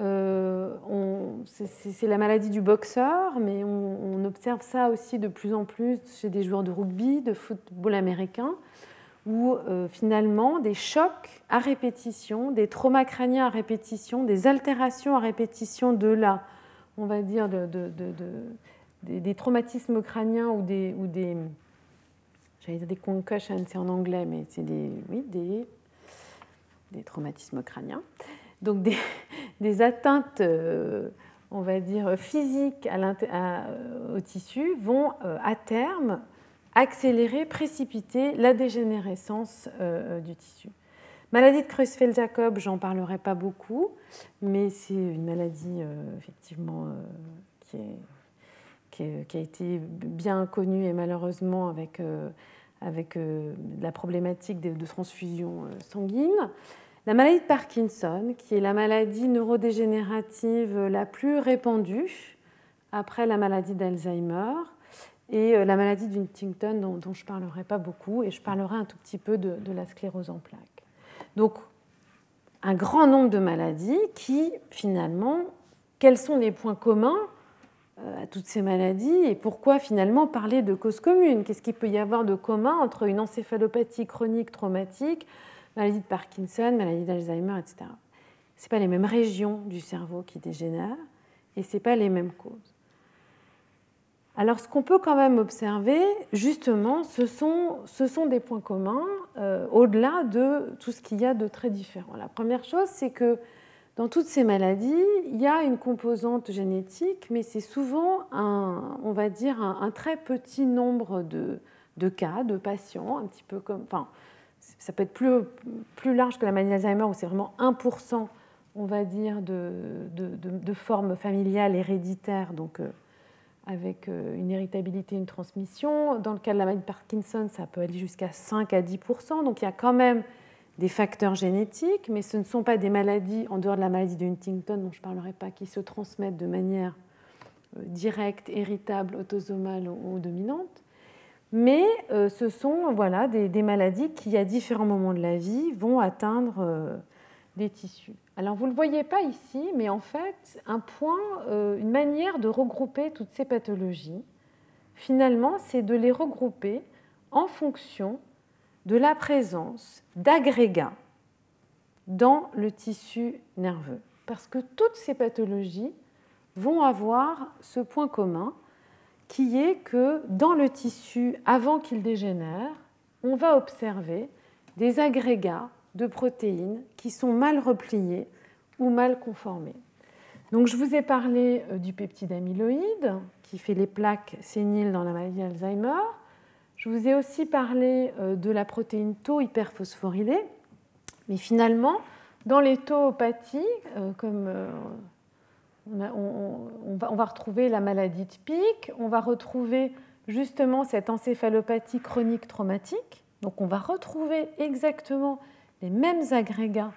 euh, c'est la maladie du boxeur, mais on, observe ça aussi de plus en plus chez des joueurs de rugby, de football américain, où finalement des chocs à répétition, des traumas crâniens à répétition, des altérations à répétition de la, on va dire, de, des, traumatismes crâniens ou des, ou concussions, c'est en anglais, mais c'est des, oui, des, traumatismes crâniens donc des, atteintes, euh, on va dire, physiques au tissu vont euh, à terme accélérer, précipiter la dégénérescence euh, du tissu. Maladie de Creutzfeldt-Jacob, j'en parlerai pas beaucoup, mais c'est une maladie effectivement qui, a été bien connue et malheureusement avec, avec la problématique de, transfusion sanguine. La maladie de Parkinson, qui est la maladie neurodégénérative la plus répandue après la maladie d'Alzheimer, et la maladie d'Huntington dont, dont, je ne parlerai pas beaucoup, et je parlerai un tout petit peu de, de la sclérose en plaques. Donc, un grand nombre de maladies qui, finalement, quels sont les points communs euh, à toutes ces maladies et pourquoi finalement parler de causes communes Qu'est-ce qu'il peut y avoir de commun entre une encéphalopathie chronique traumatique, maladie de Parkinson, maladie d'Alzheimer, etc. Ce pas les mêmes régions du cerveau qui dégénèrent et ce pas les mêmes causes. Alors ce qu'on peut quand même observer, justement, ce sont, des points communs euh, au-delà de tout ce qu'il y a de très différent. La première chose, c'est que dans toutes ces maladies, il y a une composante génétique, mais c'est souvent un, on va dire, un, très petit nombre de, cas, de patients, un petit peu comme, enfin, ça peut être plus, plus large que la maladie d'Alzheimer, où c'est vraiment 1%, on va dire, de, de, de formes familiales héréditaires, donc euh, avec euh, une héritabilité, une transmission. Dans le cas de la maladie de Parkinson, ça peut aller jusqu'à 5 à 10%. Donc il y a quand même des facteurs génétiques, mais ce ne sont pas des maladies, en dehors de la maladie de Huntington, dont je ne parlerai pas, qui se transmettent de manière euh, directe, héritable, autosomale ou dominante. Mais euh, ce sont voilà, des, maladies qui, à différents moments de la vie, vont atteindre des tissus. Alors vous ne le voyez pas ici, mais en fait, un point, euh, une manière de regrouper toutes ces pathologies, finalement, c'est de les regrouper en fonction de la présence d'agrégats dans le tissu nerveux. Parce que toutes ces pathologies vont avoir ce point commun qui est que dans le tissu, avant qu'il dégénère, on va observer des agrégats de protéines qui sont mal repliées ou mal conformées. Donc, je vous ai parlé euh, du peptide amyloïde qui fait les plaques séniles dans la maladie d'Alzheimer. Je vous ai aussi parlé euh, de la protéine tau hyperphosphorylée. Mais finalement, dans les tauopathies, euh, comme on, va, retrouver la maladie de Pic, on va retrouver justement cette encéphalopathie chronique traumatique. Donc on va retrouver exactement les mêmes agrégats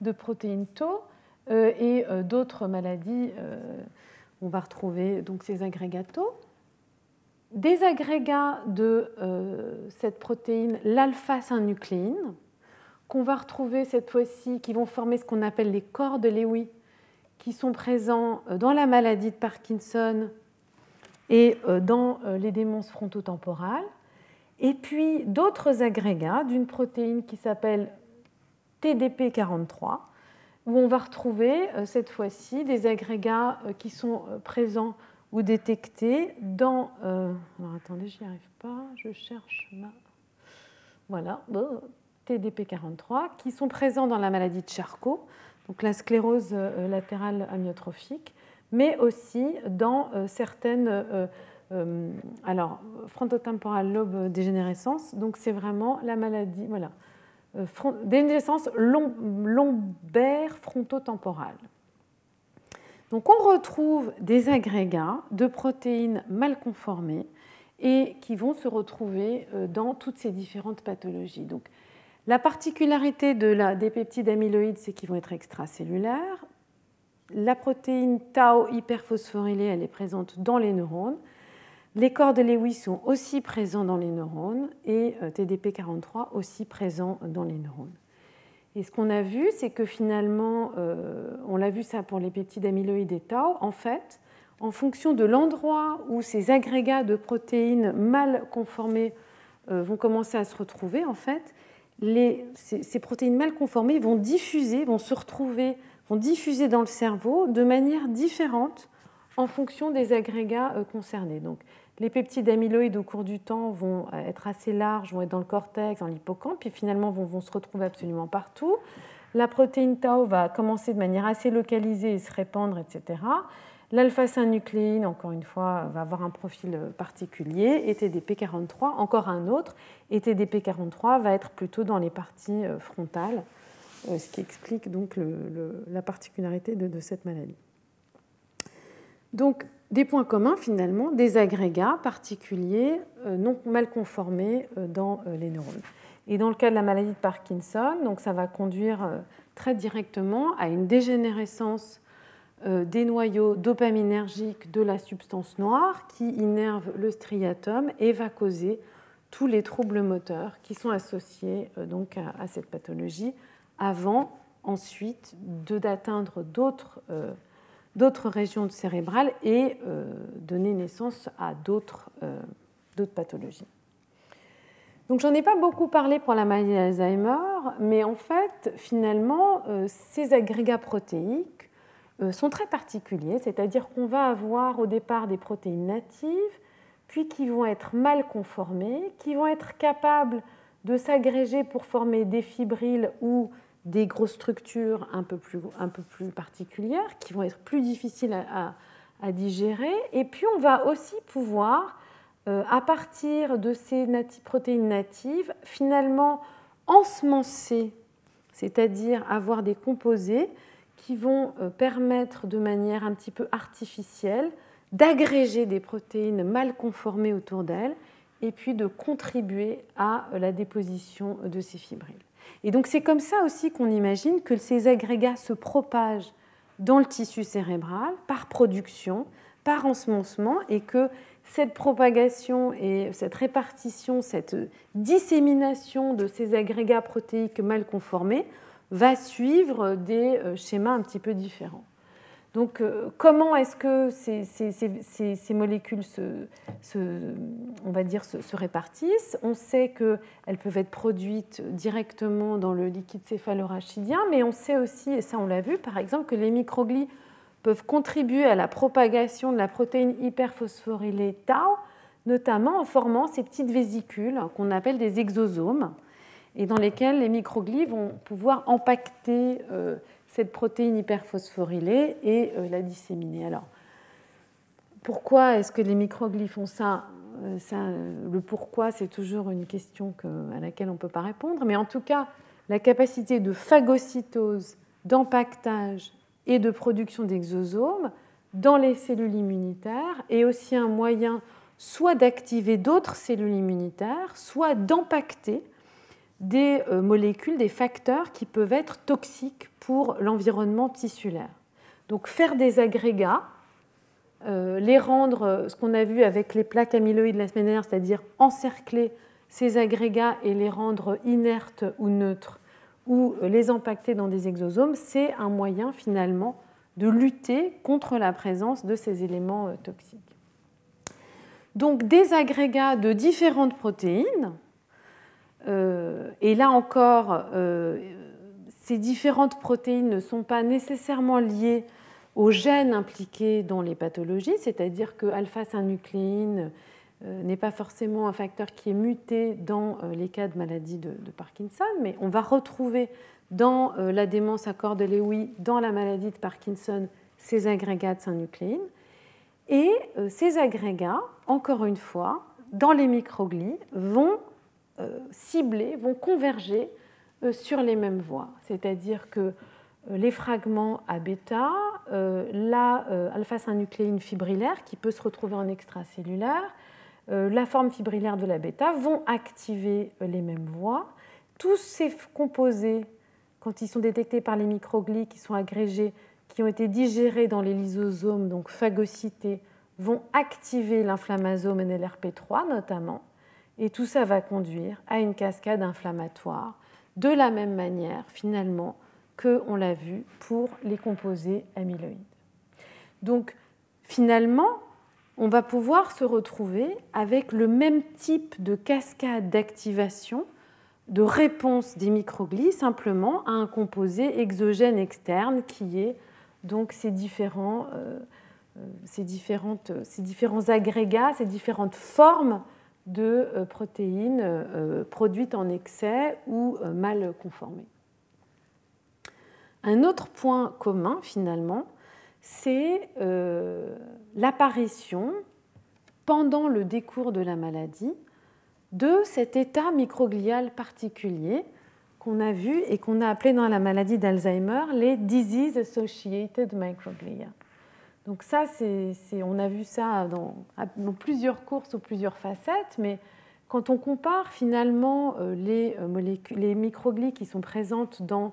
de protéines tau euh, et euh, d'autres maladies. Euh, on va retrouver donc ces agrégats tau. Des agrégats de cette protéine, l'alpha-synucléine, qu'on va retrouver cette fois-ci, qui vont former ce qu'on appelle les corps de Lewy, qui sont présents dans la maladie de Parkinson et dans les démences frontotemporales. Et puis d'autres agrégats d'une protéine qui s'appelle TDP43, où on va retrouver euh, cette fois-ci des agrégats euh, qui sont euh, présents ou détectés dans... alors attendez, j'y arrive pas, je cherche ma... Voilà, TDP43, qui sont présents dans la maladie de Charcot, donc la sclérose latérale amyotrophique, mais aussi dans certaines... alors, frontotemporal lobe dégénérescence, donc c'est vraiment la maladie... Voilà, euh, dégénérescence lombaire frontotemporale. Donc on retrouve des agrégats de protéines mal conformées et qui vont se retrouver euh, dans toutes ces différentes pathologies. Donc, la particularité de la, des peptides amyloïdes, c'est qu'ils vont être extracellulaires. La protéine tau hyperphosphorylée, elle est présente dans les neurones. Les corps de Lewis sont aussi présents dans les neurones et euh, TDP43 aussi présent dans les neurones. Et ce qu'on a vu, c'est que finalement, euh, on l'a vu ça pour les peptides amyloïdes et tau, en fait, en fonction de l'endroit où ces agrégats de protéines mal conformés euh, vont commencer à se retrouver, en fait, ces, protéines mal conformées vont diffuser, vont se retrouver, vont diffuser dans le cerveau de manière différente en fonction des agrégats concernés. Donc, les peptides amyloïdes au cours du temps vont euh, être assez larges, vont être dans le cortex, dans l'hippocampe, puis finalement vont, se retrouver absolument partout. La protéine tau va commencer de manière assez localisée et se répandre, etc. L'alpha-synucléine, encore une fois, va avoir un profil particulier, et TDP43, encore un autre, et TDP43 va être plutôt dans les parties euh, frontales, euh, ce qui explique donc la particularité de, de, cette maladie. Donc, des points communs finalement, des agrégats particuliers non mal conformés dans les neurones. Et dans le cas de la maladie de Parkinson, donc ça va conduire très directement à une dégénérescence des noyaux dopaminergiques de la substance noire qui innerve le striatum et va causer tous les troubles moteurs qui sont associés euh, donc à, cette pathologie avant ensuite d'atteindre euh, d'autres régions cérébrales et euh, donner naissance à d'autres pathologies. Donc j'en ai pas beaucoup parlé pour la maladie d'Alzheimer, mais en fait finalement ces agrégats protéiques sont très particuliers, c'est-à-dire qu'on va avoir au départ des protéines natives puis qui vont être mal conformés, qui vont être capables de s'agréger pour former des fibrilles ou des grosses structures un peu plus, un peu plus particulières, qui vont être plus difficiles à, digérer. Et puis on va aussi pouvoir, euh, à partir de ces protéines natives, finalement ensemencer, c'est-à-dire avoir des composés qui vont euh, permettre de manière un petit peu artificielle d'agréger des protéines mal conformées autour d'elles et puis de contribuer à la déposition de ces fibrilles. Et donc c'est comme ça aussi qu'on imagine que ces agrégats se propagent dans le tissu cérébral par production, par ensemencement, et que cette propagation et cette répartition, cette dissémination de ces agrégats protéiques mal conformés va suivre des euh, schémas un petit peu différents. Donc, euh, comment est-ce que ces, molécules se, on va dire, se, répartissent? On sait qu'elles peuvent être produites directement dans le liquide céphalorachidien, mais on sait aussi, et ça on l'a vu par exemple, que les microglies peuvent contribuer à la propagation de la protéine hyperphosphorylée tau, notamment en formant ces petites vésicules qu'on appelle des exosomes, et dans lesquelles les microglies vont pouvoir impacter euh, cette protéine hyperphosphorylée et euh, la disséminer. Alors, pourquoi est-ce que les microglies font ça, euh, ça Le pourquoi, c'est toujours une question à laquelle on ne peut pas répondre, mais en tout cas, la capacité de phagocytose, d'empaquetage et de production d'exosomes dans les cellules immunitaires est aussi un moyen soit d'activer d'autres cellules immunitaires, soit d'empacter des euh, molécules, des facteurs qui peuvent être toxiques pour l'environnement tissulaire. Donc faire des agrégats, euh, les rendre, euh, ce qu'on a vu avec les plaques amyloïdes la semaine dernière, c'est-à-dire encercler ces agrégats et les rendre inertes ou neutres, ou les impacter dans des exosomes, c'est un moyen finalement de lutter contre la présence de ces éléments toxiques. Donc des agrégats de différentes protéines, et là encore, euh, ces différentes protéines ne sont pas nécessairement liées aux gènes impliqués dans les pathologies, c'est-à-dire que alpha-synucléine euh, n'est pas forcément un facteur qui est muté dans les cas de maladie de, Parkinson, mais on va retrouver dans la démence à corps de Lewy, dans la maladie de Parkinson, ces agrégats de synucléine. Et ces agrégats, encore une fois, dans les microglies, vont euh, ciblés vont converger euh, sur les mêmes voies. C'est-à-dire que euh, les fragments à bêta, la alpha-synucléine fibrillaire qui peut se retrouver en extracellulaire, la forme fibrillaire de la bêta vont activer les mêmes voies. Tous ces composés, quand ils sont détectés par les microglies qui sont agrégés, qui ont été digérés dans les lysosomes, donc phagocytés, vont activer l'inflammasome NLRP3 notamment. Et tout ça va conduire à une cascade inflammatoire, de la même manière finalement que on l'a vu pour les composés amyloïdes. Donc finalement, on va pouvoir se retrouver avec le même type de cascade d'activation, de réponse des microglies, simplement à un composé exogène externe qui est donc ces différents, euh, euh, ces différents agrégats, ces différentes formes de euh, protéines euh, produites en excès ou euh, mal conformées. Un autre point commun, finalement, c'est l'apparition, pendant le décours de la maladie, de cet état microglial particulier qu'on a vu et qu'on a appelé dans la maladie d'Alzheimer les disease associated microglia. Donc ça, c'est, on a vu ça dans, dans, plusieurs courses ou plusieurs facettes, mais quand on compare finalement euh, les, les microglies qui sont présentes dans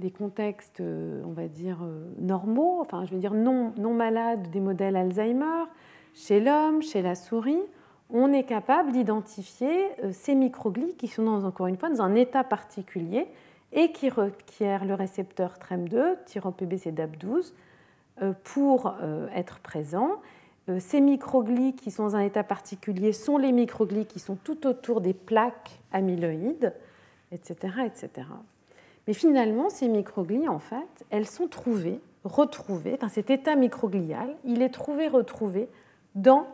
des contextes, on va dire, normaux, enfin je veux dire non, malades des modèles Alzheimer, chez l'homme, chez la souris, on est capable d'identifier euh, ces microglies qui sont encore une fois dans un état particulier et qui requièrent le récepteur TREM2, thyropbc-DAP12, euh, pour euh, être présents. Ces microglies qui sont dans un état particulier sont les microglies qui sont tout autour des plaques amyloïdes, etc. etc. Mais finalement, ces microglies, en fait, elles sont trouvées, retrouvées, enfin cet état microglial, il est trouvé, retrouvé dans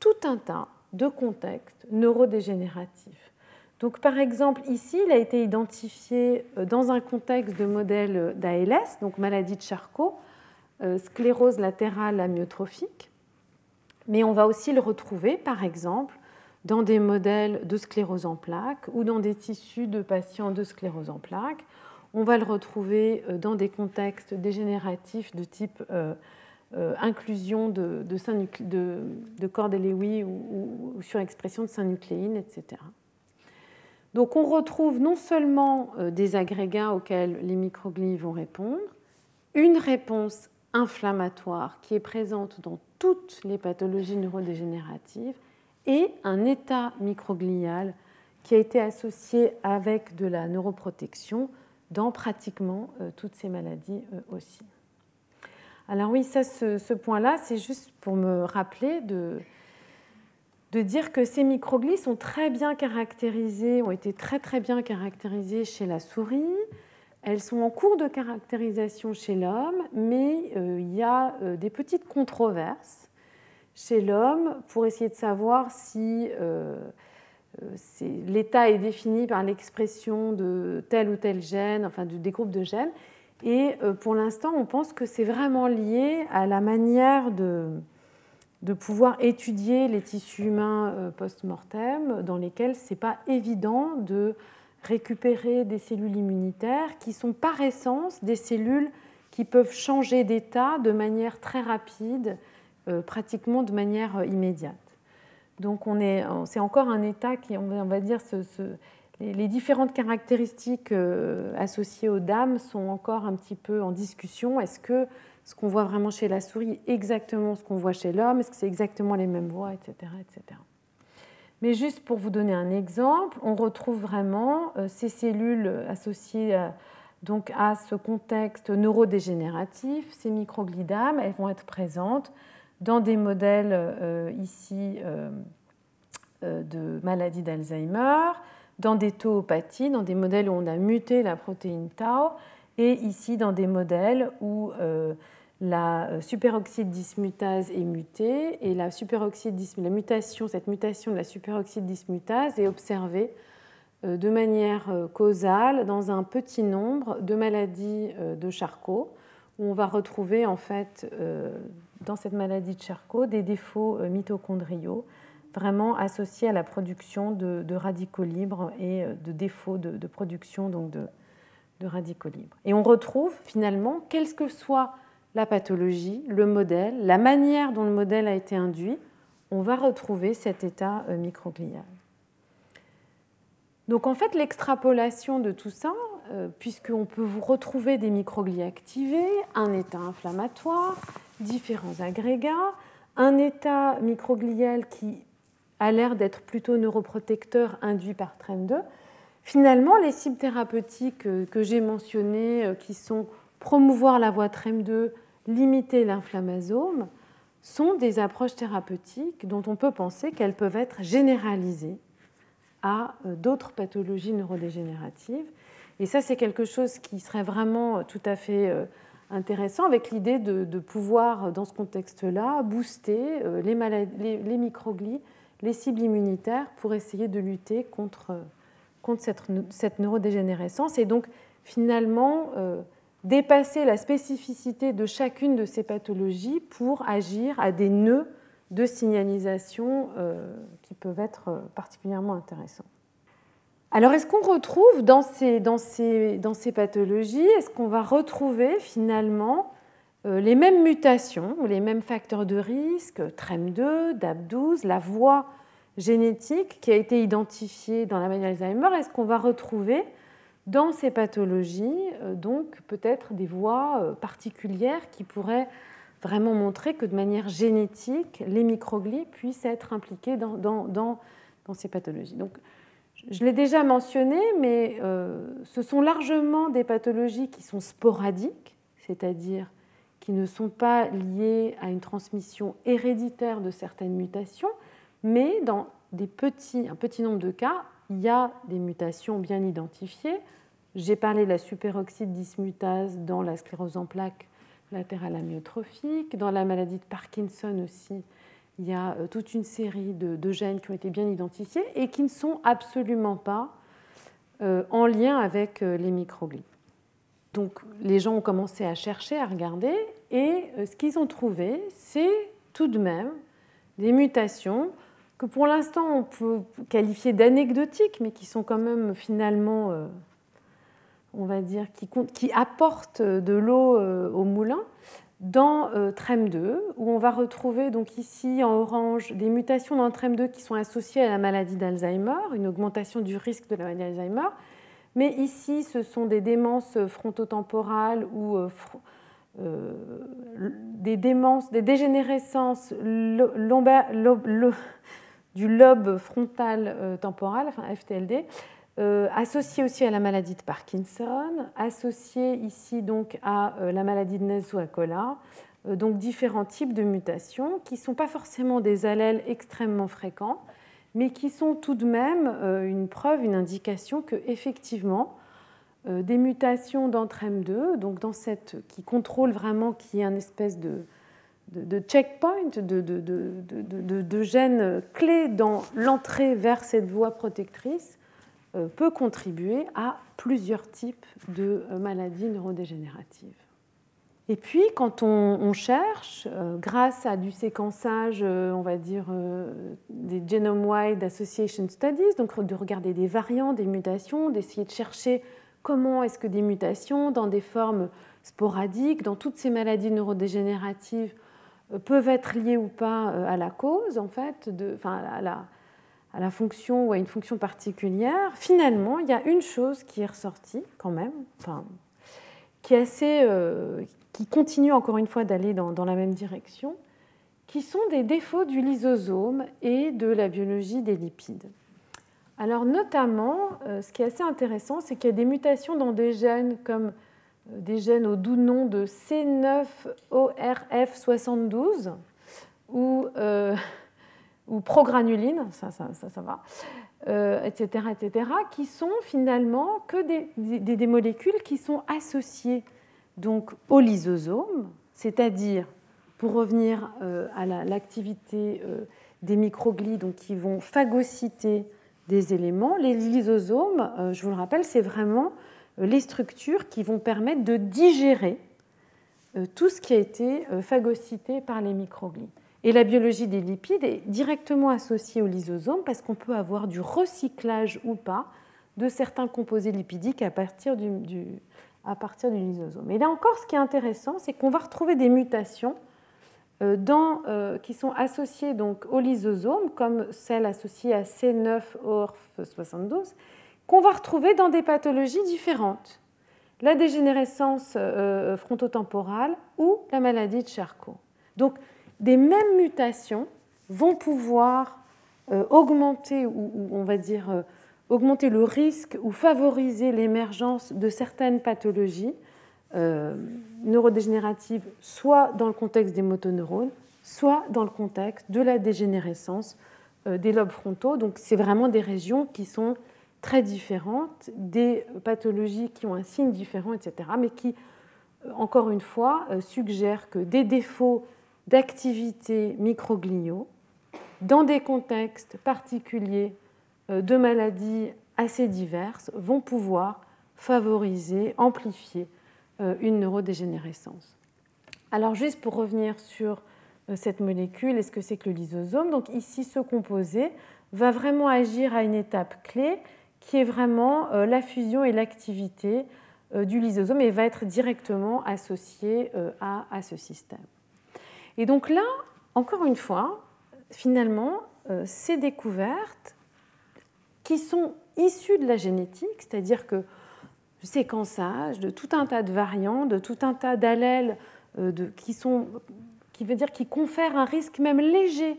tout un tas de contextes neurodégénératifs. Donc, par exemple, ici, il a été identifié euh, dans un contexte de modèle d'ALS, donc maladie de Charcot, euh, sclérose latérale amyotrophique, mais on va aussi le retrouver, par exemple, dans des modèles de sclérose en plaques ou dans des tissus de patients de sclérose en plaques. On va le retrouver euh, dans des contextes dégénératifs de type euh, inclusion de, de, de, ou, ou, surexpression de synucléine, etc. Donc on retrouve non seulement euh, des agrégats auxquels les microglies vont répondre, une réponse inflammatoire qui est présente dans toutes les pathologies neurodégénératives et un état microglial qui a été associé avec de la neuroprotection dans pratiquement euh, toutes ces maladies aussi. Alors oui, ça, ce, point-là, c'est juste pour me rappeler de, de dire que ces microglies sont très bien caractérisées, ont été très très bien caractérisées chez la souris. Elles sont en cours de caractérisation chez l'homme, mais euh, il y a euh, des petites controverses chez l'homme pour essayer de savoir si euh, l'état est défini par l'expression de tel ou tel gène, enfin des groupes de gènes. Et pour l'instant, on pense que c'est vraiment lié à la manière de, de pouvoir étudier les tissus humains post-mortem dans lesquels ce n'est pas évident de récupérer des cellules immunitaires qui sont par essence des cellules qui peuvent changer d'état de manière très rapide, euh, pratiquement de manière immédiate. Donc c'est encore un état qui, on va dire, les différentes caractéristiques euh, associées aux dames sont encore un petit peu en discussion. Est-ce que ce qu'on voit vraiment chez la souris est exactement ce qu'on voit chez l'homme? Est-ce que c'est exactement les mêmes voies, etc., etc. Mais juste pour vous donner un exemple, on retrouve vraiment euh, ces cellules associées à, donc à ce contexte neurodégénératif, ces microglidames, elles vont être présentes dans des modèles euh, ici de maladie d'Alzheimer, dans des toopathies, dans des modèles où on a muté la protéine tau, et ici dans des modèles où euh, la euh, superoxyde dismutase est mutée et la, superoxyde la mutation, cette mutation de la superoxyde dismutase est observée euh, de manière causale dans un petit nombre de maladies de Charcot, où on va retrouver en fait dans cette maladie de Charcot des défauts mitochondriaux vraiment associé à la production de, radicaux libres et euh, de défauts de, production donc de, radicaux libres. Et on retrouve finalement, quelle que soit la pathologie, le modèle, la manière dont le modèle a été induit, on va retrouver cet état euh, microglial. Donc en fait, l'extrapolation de tout ça, euh, puisqu'on peut vous retrouver des microglies activés, un état inflammatoire, différents agrégats, un état microglial qui a l'air d'être plutôt neuroprotecteur induit par TREM2. Finalement, les cibles thérapeutiques euh, que j'ai mentionnées, qui sont promouvoir la voie TREM2, limiter l'inflammasome, sont des approches thérapeutiques dont on peut penser qu'elles peuvent être généralisées à euh, d'autres pathologies neurodégénératives. Et ça, c'est quelque chose qui serait vraiment tout à fait intéressant avec l'idée de, pouvoir, dans ce contexte-là, booster les, les, les microglies les cibles immunitaires pour essayer de lutter contre, contre cette, cette neurodégénérescence et donc finalement euh, dépasser la spécificité de chacune de ces pathologies pour agir à des nœuds de signalisation euh, qui peuvent être euh, particulièrement intéressants. Alors, est-ce qu'on retrouve dans ces, pathologies, est-ce qu'on va retrouver finalement les mêmes mutations les mêmes facteurs de risque, TREM2, DAP12, la voie génétique qui a été identifiée dans la maladie d'Alzheimer, est-ce qu'on va retrouver dans ces pathologies donc peut-être des voies particulières qui pourraient vraiment montrer que de manière génétique, les microglies puissent être impliqués dans, ces pathologies. Donc, je l'ai déjà mentionné, mais euh, ce sont largement des pathologies qui sont sporadiques, c'est-à-dire qui ne sont pas liées à une transmission héréditaire de certaines mutations, mais dans un petit nombre de cas, il y a des mutations bien identifiées. J'ai parlé de la superoxyde dismutase dans la sclérose en plaques latérale amyotrophique. Dans la maladie de Parkinson aussi, il y a euh, toute une série de, gènes qui ont été bien identifiés et qui ne sont absolument pas euh, en lien avec euh, les microglies. Donc les gens ont commencé à chercher, à regarder, et ce qu'ils ont trouvé, c'est tout de même des mutations que pour l'instant on peut qualifier d'anecdotiques, mais qui sont quand même finalement on va dire, qui, qui apporte de l'eau euh, au moulin dans euh, TREM2, où on va retrouver donc ici en orange des mutations dans TREM2 qui sont associées à la maladie d'Alzheimer, une augmentation du risque de la maladie d'Alzheimer. Mais ici, ce sont des démences frontotemporales ou euh, des démences, des dégénérescences du lobe frontal temporal, enfin FTLD, euh, associé aussi à la maladie de Parkinson, associé ici donc à euh, la maladie de Nasu-Akola, euh, donc différents types de mutations qui ne sont pas forcément des allèles extrêmement fréquents, mais qui sont tout de même une preuve, une indication que effectivement des mutations dans TREM2, donc dans cette qui contrôle vraiment, qui est un espèce de, de, checkpoint, de, de, de gènes clés dans l'entrée vers cette voie protectrice, euh, peut contribuer à plusieurs types de euh, maladies neurodégénératives. Et puis, quand on, cherche, euh, grâce à du séquençage, on va dire, des Genome-Wide Association Studies, donc de regarder des variants, des mutations, d'essayer de chercher comment est-ce que des mutations dans des formes sporadiques, dans toutes ces maladies neurodégénératives, peuvent être liées ou pas à la cause, en fait, enfin, à la, fonction ou à une fonction particulière, finalement, il y a une chose qui est ressortie quand même, enfin, qui, est assez, euh, qui continue encore une fois d'aller dans, la même direction, qui sont des défauts du lysosome et de la biologie des lipides. Alors notamment, euh, ce qui est assez intéressant, c'est qu'il y a des mutations dans des gènes comme euh, des gènes au doux nom de C9ORF72 ou ou progranuline, ça, ça, ça, va, etc., euh, etc., qui sont finalement que des, des, molécules qui sont associées donc au lysosome, c'est-à-dire, pour revenir euh, à l'activité euh, des microglies, donc qui vont phagocyter des éléments, les lysosomes, je vous le rappelle, c'est vraiment les structures qui vont permettre de digérer tout ce qui a été phagocyté par les microglies. Et la biologie des lipides est directement associée au lysosome parce qu'on peut avoir du recyclage ou pas de certains composés lipidiques à partir du, à partir du lysosome. Et là encore, ce qui est intéressant, c'est qu'on va retrouver des mutations euh, euh, qui sont associées donc au lysosome, comme celle associée à C9ORF72, qu'on va retrouver dans des pathologies différentes. La dégénérescence euh, frontotemporale ou la maladie de Charcot. Donc, des mêmes mutations vont pouvoir euh, augmenter, ou, on va dire, euh, augmenter le risque ou favoriser l'émergence de certaines pathologies euh, neurodégénératives, soit dans le contexte des motoneurones, soit dans le contexte de la dégénérescence des lobes frontaux. Donc c'est vraiment des régions qui sont très différentes, des pathologies qui ont un signe différent, etc., mais qui, encore une fois, suggèrent que des défauts d'activités microgliaux dans des contextes particuliers euh, de maladies assez diverses vont pouvoir favoriser, amplifier euh, une neurodégénérescence. Alors juste pour revenir sur euh, cette molécule, est-ce que c'est que le lysosome? Donc ici, ce composé va vraiment agir à une étape clé qui est vraiment la fusion et l'activité du lysosome et va être directement associé à, à, ce système. Et donc là, encore une fois, finalement, ces découvertes qui sont issues de la génétique, c'est-à-dire que le séquençage de tout un tas de variants, de tout un tas d'allèles qui, sont, qui veut dire qui confèrent un risque même léger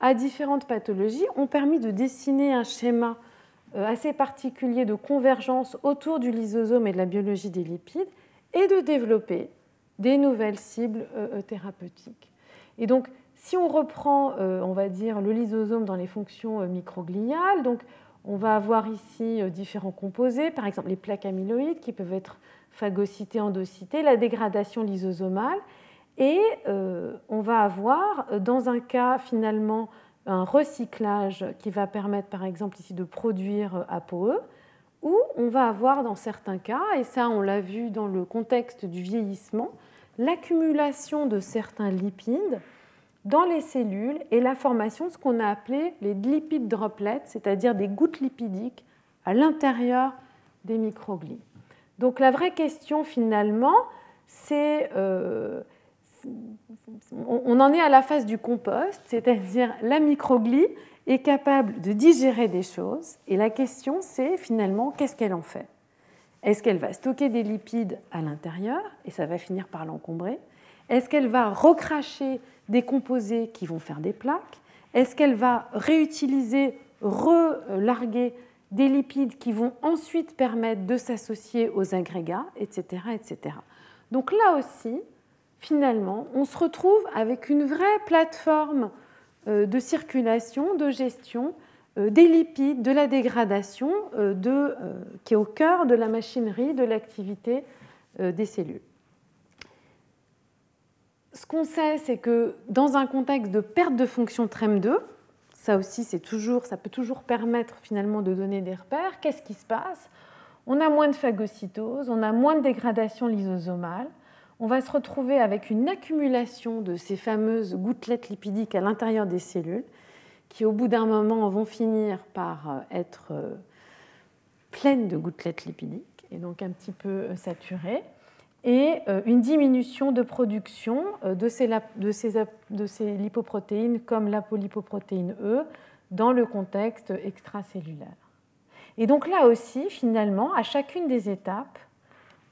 à différentes pathologies, ont permis de dessiner un schéma euh, assez particulier de convergence autour du lysosome et de la biologie des lipides et de développer des nouvelles cibles euh, euh, thérapeutiques. Et donc, si on reprend, on va dire, le lysosome dans les fonctions microgliales, donc on va avoir ici différents composés, par exemple les plaques amyloïdes qui peuvent être phagocytées, endocytées, la dégradation lysosomale, et on va avoir, dans un cas finalement un recyclage qui va permettre par exemple ici de produire euh, ApoE, ou on va avoir dans certains cas, et ça on l'a vu dans le contexte du vieillissement, l'accumulation de certains lipides dans les cellules et la formation de ce qu'on a appelé les lipides droplets, c'est-à-dire des gouttes lipidiques à l'intérieur des microglies. Donc la vraie question finalement, c'est euh, on en est à la phase du compost, c'est-à-dire la microglie est capable de digérer des choses et la question c'est finalement qu'est-ce qu'elle en fait? Est-ce qu'elle va stocker des lipides à l'intérieur et ça va finir par l'encombrer? Est-ce qu'elle va recracher des composés qui vont faire des plaques? Est-ce qu'elle va réutiliser, relarguer des lipides qui vont ensuite permettre de s'associer aux agrégats, etc., etc. Donc là aussi, finalement, on se retrouve avec une vraie plateforme euh, de circulation, de gestion euh, des lipides, de la dégradation, euh, qui est au cœur de la machinerie de l'activité des cellules. Ce qu'on sait, c'est que dans un contexte de perte de fonction TREM2, ça aussi, toujours, ça peut toujours permettre finalement de donner des repères. Qu'est-ce qui se passe? On a moins de phagocytose, on a moins de dégradation lysosomale, on va se retrouver avec une accumulation de ces fameuses gouttelettes lipidiques à l'intérieur des cellules qui, au bout d'un moment, vont finir par euh, être euh, pleines de gouttelettes lipidiques et donc un petit peu euh, saturées, et une diminution de production de ces, lipoprotéines comme l'apolipoprotéine E dans le contexte extracellulaire. Et donc là aussi, finalement, à chacune des étapes,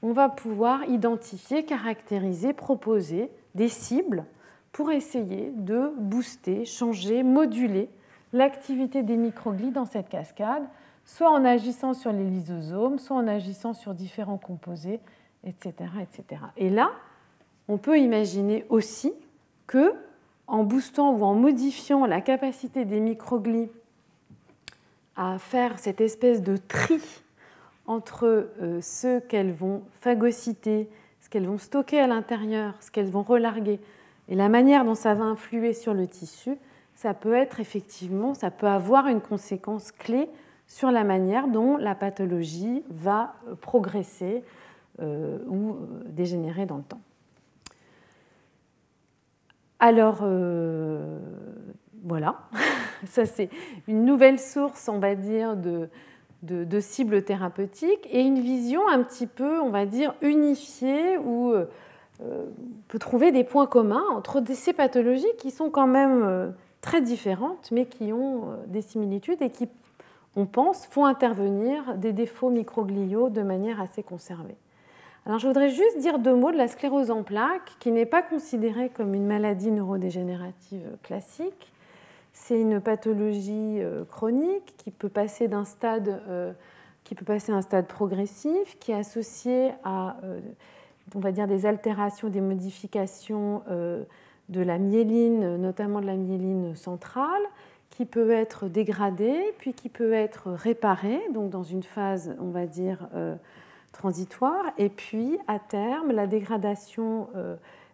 on va pouvoir identifier, caractériser, proposer des cibles pour essayer de booster, changer, moduler l'activité des microglies dans cette cascade, soit en agissant sur les lysosomes, soit en agissant sur différents composés, etc. etc. Et là, on peut imaginer aussi que, en boostant ou en modifiant la capacité des microglies à faire cette espèce de tri entre euh, ce qu'elles vont phagocyter, ce qu'elles vont stocker à l'intérieur, ce qu'elles vont relarguer, et la manière dont ça va influer sur le tissu, ça peut être effectivement, ça peut avoir une conséquence clé sur la manière dont la pathologie va euh, progresser euh, ou dégénérer dans le temps. Alors, voilà, ça c'est une nouvelle source, on va dire, de, de, cibles thérapeutiques et une vision un petit peu, on va dire, unifiée où euh, on peut trouver des points communs entre ces pathologies qui sont quand même euh, très différentes, mais qui ont euh, des similitudes et qui, on pense, font intervenir des défauts microgliaux de manière assez conservée. Alors, je voudrais juste dire deux mots de la sclérose en plaques, qui n'est pas considérée comme une maladie neurodégénérative classique, c'est une pathologie euh, chronique qui peut passer d'un stade euh, qui peut passer à un stade progressif, qui est associé à, euh, on va dire, des altérations, des modifications de la myéline, notamment de la myéline centrale, qui peut être dégradée, puis qui peut être réparée, donc dans une phase, on va dire, transitoire, et puis à terme, la dégradation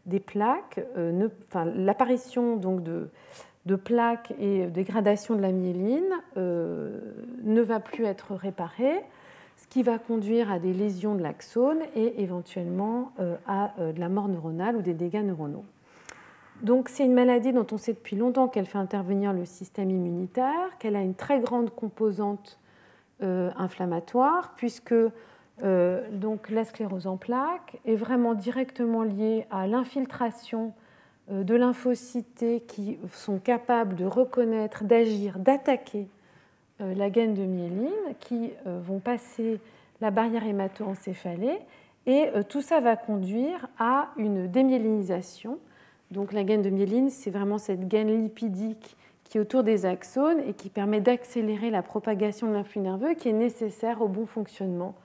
des plaques, l'apparition donc de de plaques et dégradation de la myéline euh, ne va plus être réparée, ce qui va conduire à des lésions de l'axone et éventuellement euh, à euh, de la mort neuronale ou des dégâts neuronaux. Donc c'est une maladie dont on sait depuis longtemps qu'elle fait intervenir le système immunitaire, qu'elle a une très grande composante inflammatoire, puisque donc la sclérose en plaques est vraiment directement liée à l'infiltration de lymphocytes qui sont capables de reconnaître, d'agir, d'attaquer la gaine de myéline, qui vont passer la barrière hémato-encéphalée et tout ça va conduire à une démyélinisation. Donc la gaine de myéline, c'est vraiment cette gaine lipidique qui est autour des axones et qui permet d'accélérer la propagation de l'influx nerveux qui est nécessaire au bon fonctionnement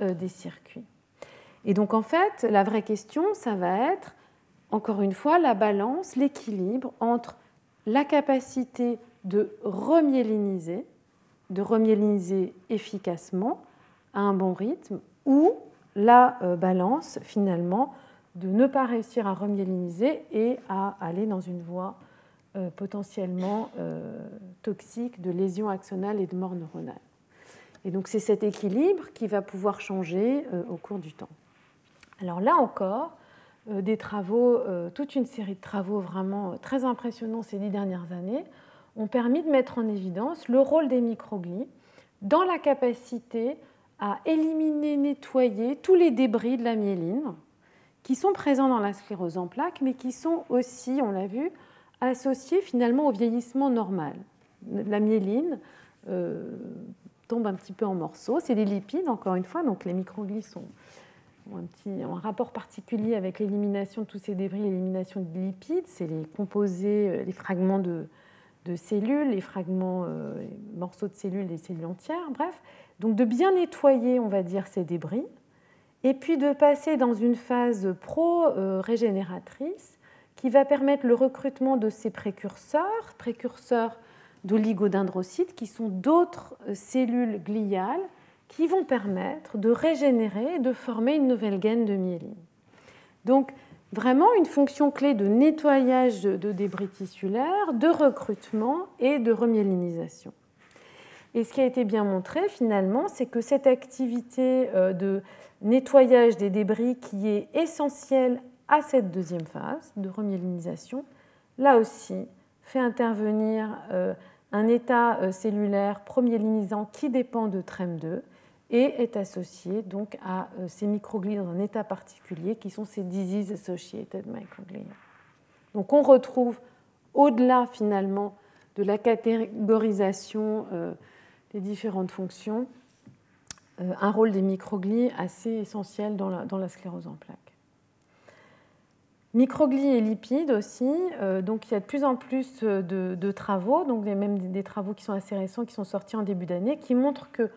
euh, des circuits. Et donc en fait, la vraie question, ça va être, encore une fois, la balance, l'équilibre entre la capacité de remyéliniser, de remyéliniser efficacement à un bon rythme, ou la euh, balance finalement de ne pas réussir à remyéliniser et à aller dans une voie euh, potentiellement euh, toxique de lésions axonales et de mort neuronale. Et donc c'est cet équilibre qui va pouvoir changer au cours du temps. Alors là encore, des travaux, toute une série de travaux vraiment très impressionnants ces dix dernières années ont permis de mettre en évidence le rôle des microglies dans la capacité à éliminer, nettoyer tous les débris de la myéline qui sont présents dans la sclérose en plaques, mais qui sont aussi, on l'a vu, associés finalement au vieillissement normal. La myéline euh, tombe un petit peu en morceaux. C'est des lipides, encore une fois, donc les microglies sont, ont un, rapport particulier avec l'élimination de tous ces débris, l'élimination de lipides. C'est les composés, euh, les fragments de, cellules, les fragments, euh, morceaux de cellules, les cellules entières, bref. Donc de bien nettoyer, on va dire, ces débris, et puis de passer dans une phase pro-régénératrice qui va permettre le recrutement de ces précurseurs, précurseurs d'oligodendrocytes, qui sont d'autres euh, cellules gliales qui vont permettre de régénérer et de former une nouvelle gaine de myéline. Donc, vraiment une fonction clé de nettoyage de débris tissulaires, de recrutement et de remyélinisation. Et ce qui a été bien montré finalement, c'est que cette activité euh, de nettoyage des débris qui est essentielle à cette deuxième phase de remyélinisation, là aussi, fait intervenir euh, un état euh, cellulaire promyélinisant qui dépend de TREM2 et est associé donc à euh, ces microglies dans un état particulier qui sont ces disease associated microglia. Donc on retrouve au-delà finalement de la catégorisation des différentes fonctions un rôle des microglies assez essentiel dans la, sclérose en plaques. Microglies et lipides aussi, euh, donc il y a de plus en plus de, travaux, donc même des travaux qui sont assez récents, qui sont sortis en début d'année, qui montrent que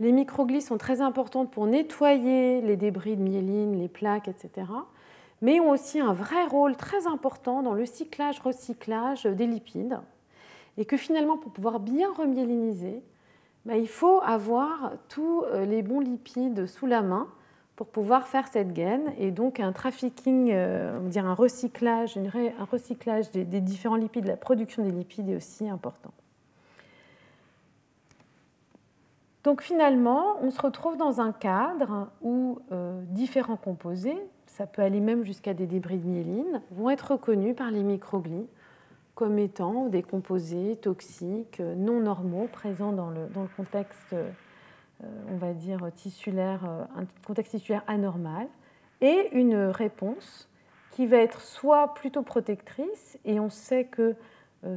les microglies sont très importantes pour nettoyer les débris de myéline, les plaques, etc., mais ont aussi un vrai rôle très important dans le cyclage-recyclage des lipides, et que finalement, pour pouvoir bien remyéliniser, ben, il faut avoir tous euh, les bons lipides sous la main pour pouvoir faire cette gaine et donc un trafficking, euh, on dire un recyclage, un recyclage des, différents lipides, la production des lipides est aussi important. Donc finalement, on se retrouve dans un cadre où euh, différents composés, ça peut aller même jusqu'à des débris de myéline, vont être reconnus par les microglies comme étant des composés toxiques non normaux présents dans le, dans le contexte euh, on va dire, tissulaire, euh, un contexte tissulaire anormal, et une réponse qui va être soit plutôt protectrice, et on sait que euh,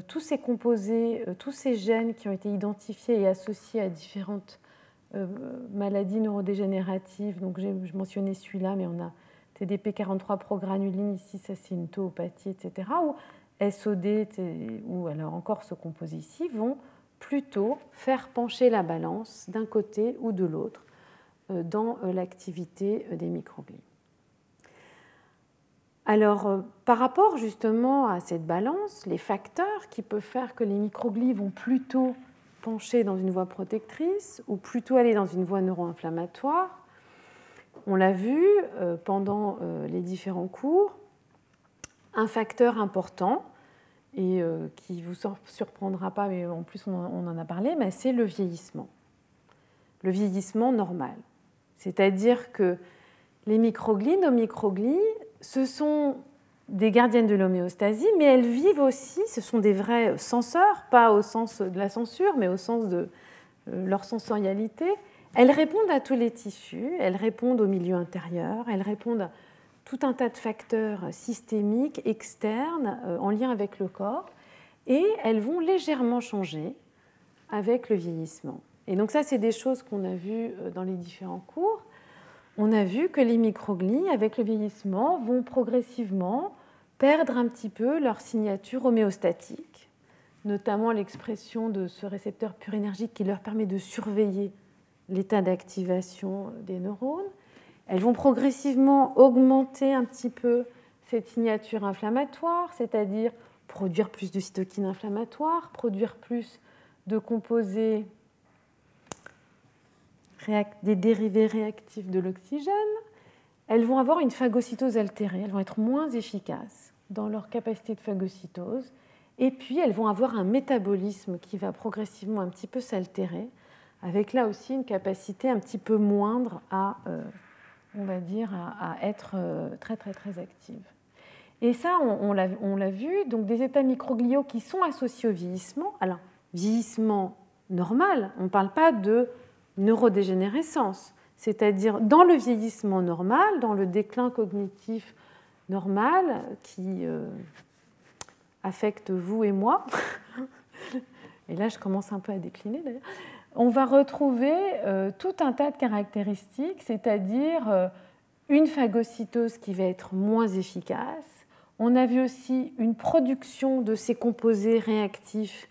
tous ces composés, tous ces gènes qui ont été identifiés et associés à différentes maladies neurodégénératives, donc j'ai mentionné celui-là, mais on a TDP43 progranuline ici, ça c'est une tauopathie, etc., ou SOD, ou alors encore ce composé ici, vont plutôt faire pencher la balance d'un côté ou de l'autre euh, dans euh, l'activité euh, des microglies. Alors, par rapport justement à cette balance, les facteurs qui peuvent faire que les microglies vont plutôt pencher dans une voie protectrice ou plutôt aller dans une voie neuro-inflammatoire, on l'a vu pendant les différents cours, un facteur important et euh, qui ne vous surprendra pas, mais en plus on en a parlé, c'est le vieillissement. Le vieillissement normal. C'est-à-dire que les microglies, nos microglies, ce sont des gardiennes de l'homéostasie, mais elles vivent aussi, ce sont des vrais censeurs, pas au sens de la censure, mais au sens de euh, leur sensorialité, Elles répondent à tous les tissus, elles répondent au milieu intérieur, elles répondent à tout un tas de facteurs systémiques, externes, euh, en lien avec le corps, et elles vont légèrement changer avec le vieillissement. Et donc ça, c'est des choses qu'on a vues euh, dans les différents cours. On a vu que les microglies, avec le vieillissement, vont progressivement perdre un petit peu leur signature homéostatique, notamment l'expression de ce récepteur purinergique qui leur permet de surveiller l'état d'activation des neurones. Elles vont progressivement augmenter un petit peu cette signature inflammatoire, c'est-à-dire produire plus de cytokines inflammatoires, produire plus de composés des dérivés réactifs de l'oxygène. Elles vont avoir une phagocytose altérée, elles vont être moins efficaces dans leur capacité de phagocytose, et puis elles vont avoir un métabolisme qui va progressivement un petit peu s'altérer, avec là aussi une capacité un petit peu moindre à, euh, on va dire, à, être euh, très très très active. Et ça, on, on l'a vu, donc des états microgliaux qui sont associés au vieillissement. Alors, vieillissement normal, on ne parle pas de neurodégénérescence, c'est-à-dire dans le vieillissement normal, dans le déclin cognitif normal qui euh, affecte vous et moi. et là, je commence un peu à décliner on va retrouver euh, tout un tas de caractéristiques, c'est-à-dire euh, une phagocytose qui va être moins efficace. On a vu aussi une production de ces composés réactifs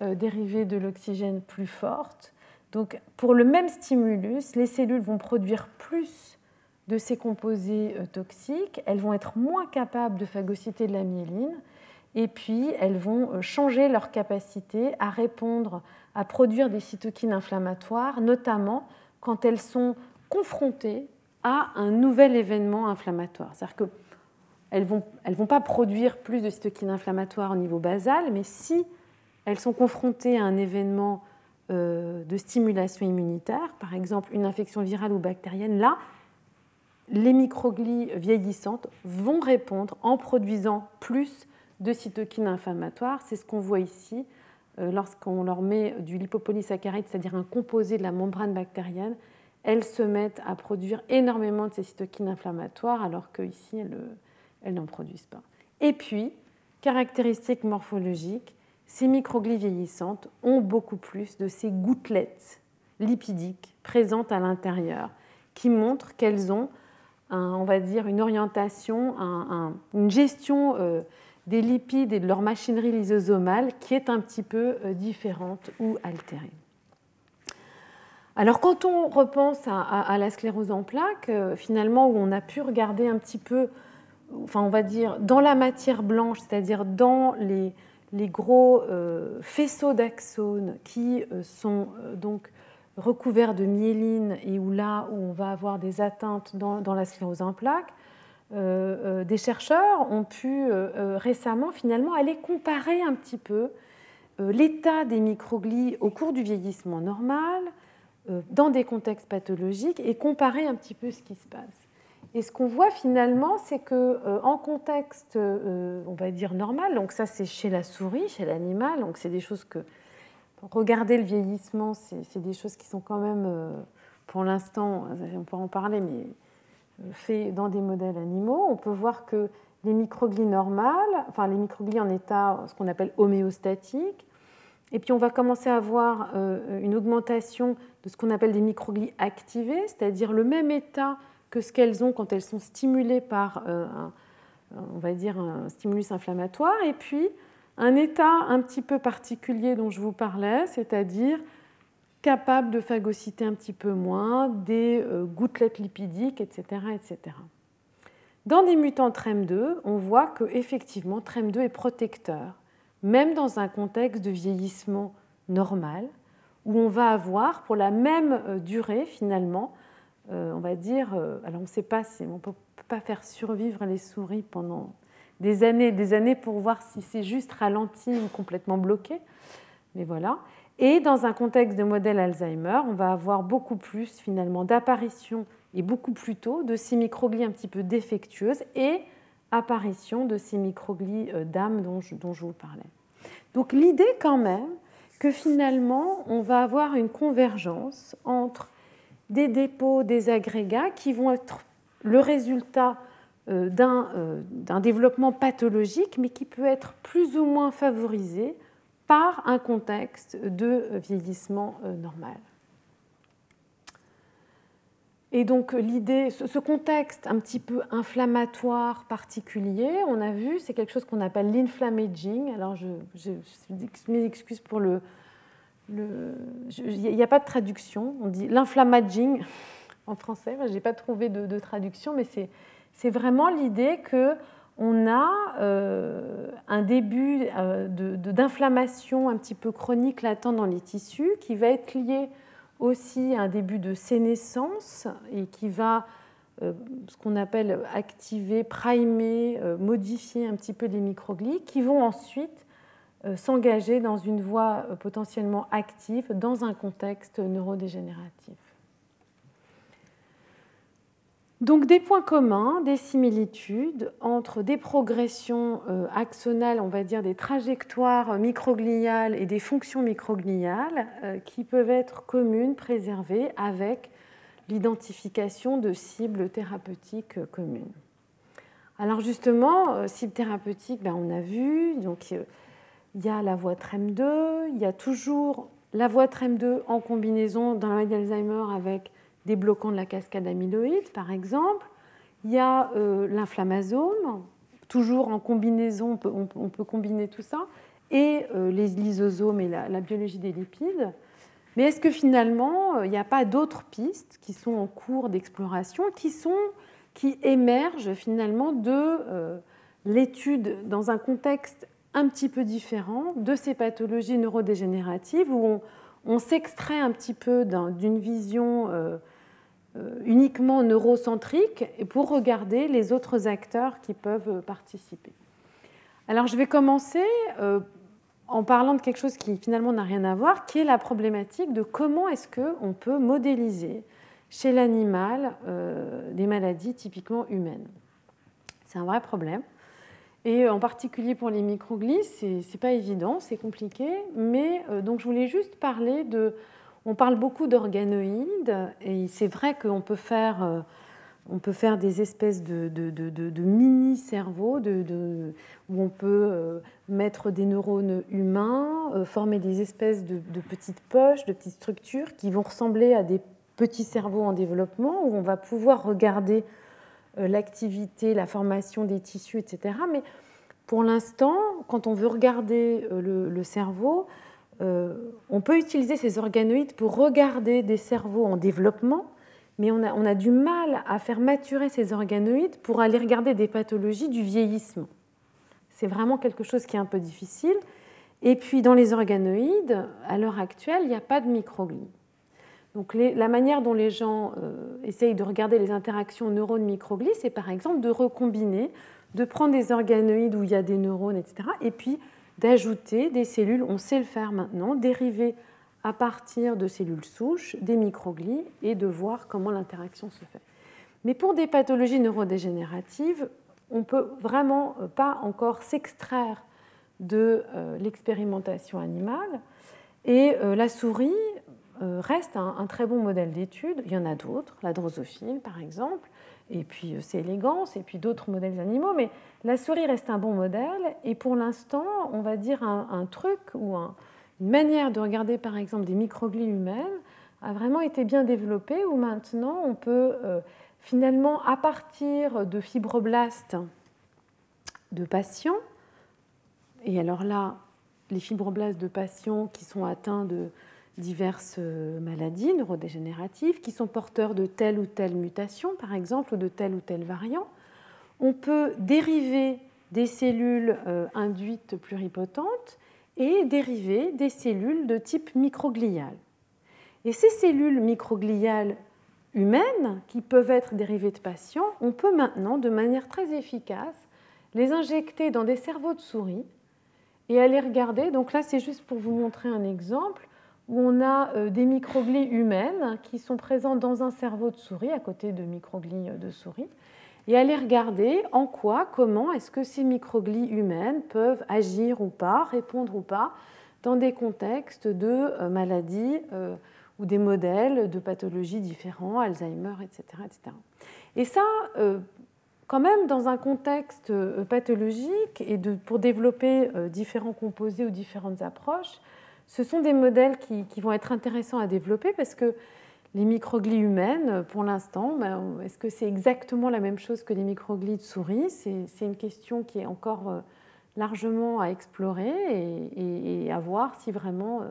dérivés de l'oxygène plus forte. Donc, pour le même stimulus, les cellules vont produire plus de ces composés toxiques, elles vont être moins capables de phagocyter de la myéline, et puis elles vont changer leur capacité à répondre à produire des cytokines inflammatoires, notamment quand elles sont confrontées à un nouvel événement inflammatoire. C'est-à-dire qu'elles ne vont, elles vont pas produire plus de cytokines inflammatoires au niveau basal, mais si elles sont confrontées à un événement euh, de stimulation immunitaire, par exemple une infection virale ou bactérienne, là, les microglies vieillissantes vont répondre en produisant plus de cytokines inflammatoires. C'est ce qu'on voit ici euh, lorsqu'on leur met du lipopolysaccharide, c'est-à-dire un composé de la membrane bactérienne, elles se mettent à produire énormément de ces cytokines inflammatoires, alors qu'ici, elles, elles n'en produisent pas. Et puis, caractéristique morphologique, ces microglies vieillissantes ont beaucoup plus de ces gouttelettes lipidiques présentes à l'intérieur, qui montrent qu'elles ont, on va dire, une orientation, une gestion euh, des lipides et de leur machinerie lysosomale qui est un petit peu euh, différente ou altérée. Alors quand on repense à, la sclérose en plaques, euh, finalement où on a pu regarder un petit peu, enfin on va dire dans la matière blanche, c'est-à-dire dans les, gros euh, faisceaux d'axones qui sont donc recouverts de myéline et où là où on va avoir des atteintes dans, la sclérose en plaques, euh, euh, des chercheurs ont pu euh, récemment finalement aller comparer un petit peu l'état des microglies au cours du vieillissement normal dans des contextes pathologiques et comparer un petit peu ce qui se passe. Et ce qu'on voit finalement, c'est que en contexte, on va dire normal, donc ça c'est chez la souris, chez l'animal, donc c'est des choses que regarder le vieillissement, c'est des choses qui sont quand même, pour l'instant, on peut en parler, mais fait dans des modèles animaux, on peut voir que les microglies normales, enfin les microglies en état, ce qu'on appelle homéostatique, et puis on va commencer à voir euh, une augmentation de ce qu'on appelle des microglies activées, c'est-à-dire le même état que ce qu'elles ont quand elles sont stimulées par, euh, un, stimulus inflammatoire, et puis un état un petit peu particulier dont je vous parlais, c'est-à-dire capable de phagocyter un petit peu moins, des euh, gouttelettes lipidiques, etc. Dans des mutants TREM2, on voit que effectivement TREM2 est protecteur, même dans un contexte de vieillissement normal, où on va avoir pour la même euh, durée finalement, on va dire, alors on ne sait pas si on ne peut pas faire survivre les souris pendant des années des années pour voir si c'est juste ralenti ou complètement bloqué, mais voilà. Et dans un contexte de modèle Alzheimer, on va avoir beaucoup plus finalement d'apparition et beaucoup plus tôt de ces microglies un petit peu défectueuses et apparition de ces microglies euh, d'âme dont je, vous parlais. Donc l'idée quand même que finalement on va avoir une convergence entre des dépôts, des agrégats qui vont être le résultat euh, d'un développement pathologique, mais qui peut être plus ou moins favorisé par un contexte de vieillissement normal. Et donc l'idée, ce contexte un petit peu inflammatoire particulier, on a vu, c'est quelque chose qu'on appelle l'inflammaging. Alors je, m'excuse pour le... Il n'y a pas de traduction, on dit l'inflammaging en français, je n'ai pas trouvé de, traduction, mais c'est vraiment l'idée que on a euh, un début euh, d'inflammation un petit peu chronique latent dans les tissus qui va être lié aussi un début de sénescence et qui va euh, ce qu'on appelle activer, primer, modifier un petit peu les microglies qui vont ensuite s'engager dans une voie potentiellement active dans un contexte neurodégénératif. Donc des points communs, des similitudes entre des progressions euh, axonales, on va dire des trajectoires microgliales et des fonctions microgliales euh, qui peuvent être communes, préservées avec l'identification de cibles thérapeutiques communes. Alors justement, euh, cibles thérapeutiques, ben, on a vu, donc il y a la voie TREM2, il y a toujours la voie TREM2 en combinaison dans la maladie d'Alzheimer avec des bloquants de la cascade amyloïde, par exemple. Il y a euh, l'inflammasome, toujours en combinaison, on peut, combiner tout ça, et euh, les lysosomes et la, biologie des lipides. Mais est-ce que finalement, euh, il n'y a pas d'autres pistes qui sont en cours d'exploration, qui, qui émergent finalement de l'étude dans un contexte un petit peu différent de ces pathologies neurodégénératives où on, s'extrait un petit peu d'une vision euh, uniquement neurocentrique pour regarder les autres acteurs qui peuvent participer. Alors je vais commencer euh, en parlant de quelque chose qui finalement n'a rien à voir, qui est la problématique de comment est-ce qu'on peut modéliser chez l'animal euh, des maladies typiquement humaines. C'est un vrai problème. Et en particulier pour les microglies, ce n'est pas évident, c'est compliqué. Mais donc je voulais juste parler de on parle beaucoup d'organoïdes et c'est vrai qu'on peut faire, euh, peut faire des espèces de, mini-cerveaux où on peut euh, mettre des neurones humains, euh, former des espèces de, petites poches, de petites structures qui vont ressembler à des petits cerveaux en développement où on va pouvoir regarder l'activité, la formation des tissus, etc. Mais pour l'instant, quand on veut regarder le cerveau, euh, on peut utiliser ces organoïdes pour regarder des cerveaux en développement, mais on a, du mal à faire maturer ces organoïdes pour aller regarder des pathologies du vieillissement. C'est vraiment quelque chose qui est un peu difficile. Et puis dans les organoïdes, à l'heure actuelle, il n'y a pas de microglies. Donc la manière dont les gens euh, essayent de regarder les interactions neurones-microglies, c'est par exemple de recombiner, de prendre des organoïdes où il y a des neurones, etc., et puis d'ajouter des cellules, on sait le faire maintenant, dériver à partir de cellules souches des microglies et de voir comment l'interaction se fait. Mais pour des pathologies neurodégénératives, on ne peut vraiment euh, pas encore s'extraire de euh, l'expérimentation animale. Et la souris reste un, très bon modèle d'étude. Il y en a d'autres, la drosophile par exemple, et puis euh, c'est élégance, et puis d'autres modèles animaux, mais la souris reste un bon modèle, et pour l'instant, on va dire un, truc ou une manière de regarder par exemple des microglies humaines a vraiment été bien développée, où maintenant on peut euh, finalement, à partir de fibroblastes de patients, et alors là, les fibroblastes de patients qui sont atteints de diverses euh, maladies neurodégénératives qui sont porteurs de telle ou telle mutation, par exemple, ou de tel ou tel variant. On peut dériver des cellules euh, induites pluripotentes et dériver des cellules de type microglial. Et ces cellules microgliales humaines, qui peuvent être dérivées de patients, on peut maintenant, de manière très efficace, les injecter dans des cerveaux de souris et aller regarder. Donc là, c'est juste pour vous montrer un exemple où on a euh, des microglies humaines qui sont présentes dans un cerveau de souris, à côté de microglies de souris, et aller regarder en quoi, comment est-ce que ces microglies humaines peuvent agir ou pas, répondre ou pas, dans des contextes de euh, maladies euh, ou des modèles de pathologies différents, Alzheimer, etc. etc. Et ça, quand même, dans un contexte pathologique et pour développer différents composés ou différentes approches, ce sont des modèles qui, vont être intéressants à développer parce que les microglies humaines, pour l'instant, ben, est-ce que c'est exactement la même chose que les microglies de souris? C'est une question qui est encore euh, largement à explorer et, à voir si vraiment euh,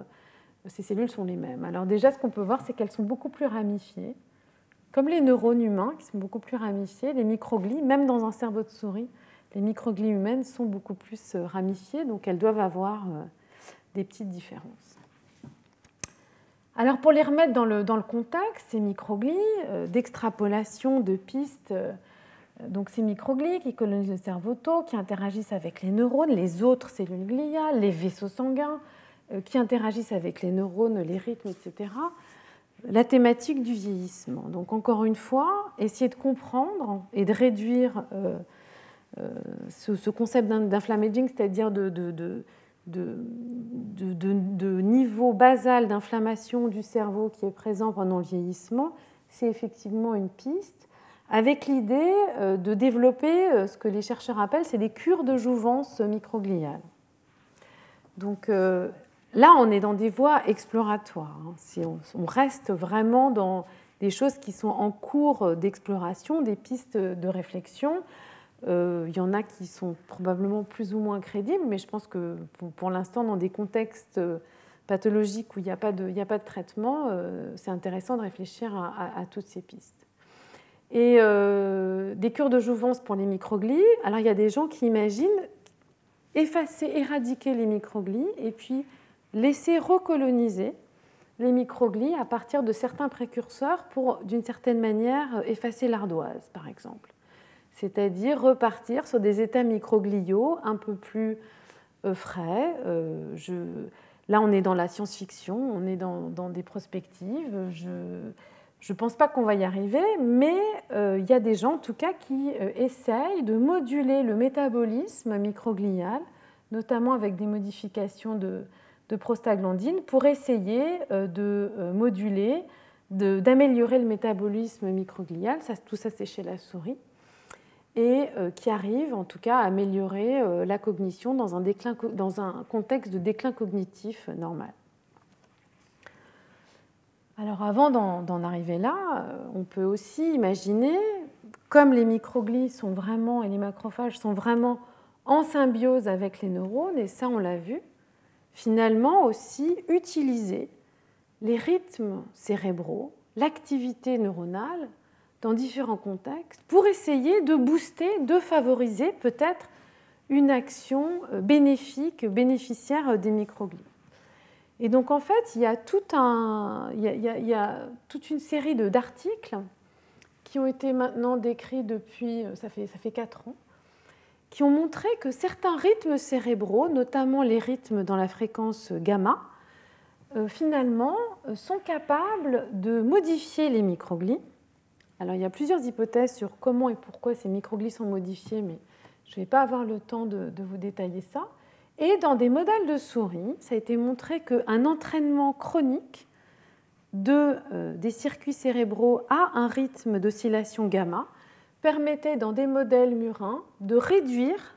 ces cellules sont les mêmes. Alors déjà, ce qu'on peut voir, c'est qu'elles sont beaucoup plus ramifiées. Comme les neurones humains, qui sont beaucoup plus ramifiés, les microglies, même dans un cerveau de souris, les microglies humaines sont beaucoup plus euh, ramifiées, donc elles doivent avoir petites différences. Alors pour les remettre dans le, dans contexte, ces microglies euh, d'extrapolation de pistes, euh, donc ces microglies qui colonisent le cerveau tôt, qui interagissent avec les neurones, les autres cellules gliales, les vaisseaux sanguins, euh, qui interagissent avec les neurones, les rythmes, etc. La thématique du vieillissement. Donc encore une fois, essayer de comprendre et de réduire ce, concept d'inflammaging, c'est-à-dire de, niveau basal d'inflammation du cerveau qui est présent pendant le vieillissement, c'est effectivement une piste, avec l'idée euh, de développer euh, ce que les chercheurs appellent c'est des cures de jouvence microgliale. Donc euh, là, on est dans des voies exploratoires. Hein. Si on, reste vraiment dans des choses qui sont en cours d'exploration, des pistes de réflexion. Euh, il y en a qui sont probablement plus ou moins crédibles, mais je pense que pour, l'instant, dans des contextes euh, pathologiques où il n'y a, pas de, a pas de traitement, euh, c'est intéressant de réfléchir à, toutes ces pistes. Et des cures de jouvence pour les microglies, alors il y a des gens qui imaginent effacer, éradiquer les microglies et puis laisser recoloniser les microglies à partir de certains précurseurs pour, d'une certaine manière, effacer l'ardoise, par exemple c'est-à-dire repartir sur des états microgliaux un peu plus euh, frais. Euh, là, on est dans la science-fiction, on est dans, des prospectives. Je ne pense pas qu'on va y arriver, mais euh, il y a des gens, en tout cas, qui essayent de moduler le métabolisme microglial, notamment avec des modifications de, prostaglandine, pour essayer de moduler, d'améliorer le métabolisme microglial. tout ça, c'est chez la souris et euh, qui arrive en tout cas à améliorer euh, la cognition dans un, dans un contexte de déclin cognitif normal. Alors avant d'en arriver là, euh, on peut aussi imaginer, comme les microglies sont vraiment et les macrophages sont vraiment en symbiose avec les neurones, et ça on l'a vu, finalement aussi utiliser les rythmes cérébraux, l'activité neuronale dans différents contextes pour essayer de booster, de favoriser peut-être une action euh, bénéfique, bénéficiaire des microglies. Et donc en fait, il y a, toute une série d'articles qui ont été maintenant décrits depuis, euh, ça fait, ça fait 4 ans, qui ont montré que certains rythmes cérébraux, notamment les rythmes dans la fréquence gamma, euh, finalement sont capables de modifier les microglies alors il y a plusieurs hypothèses sur comment et pourquoi ces microglies sont modifiés, mais je ne vais pas avoir le temps de, vous détailler ça. Et dans des modèles de souris, ça a été montré qu'un entraînement chronique euh, des circuits cérébraux à un rythme d'oscillation gamma permettait dans des modèles murins de réduire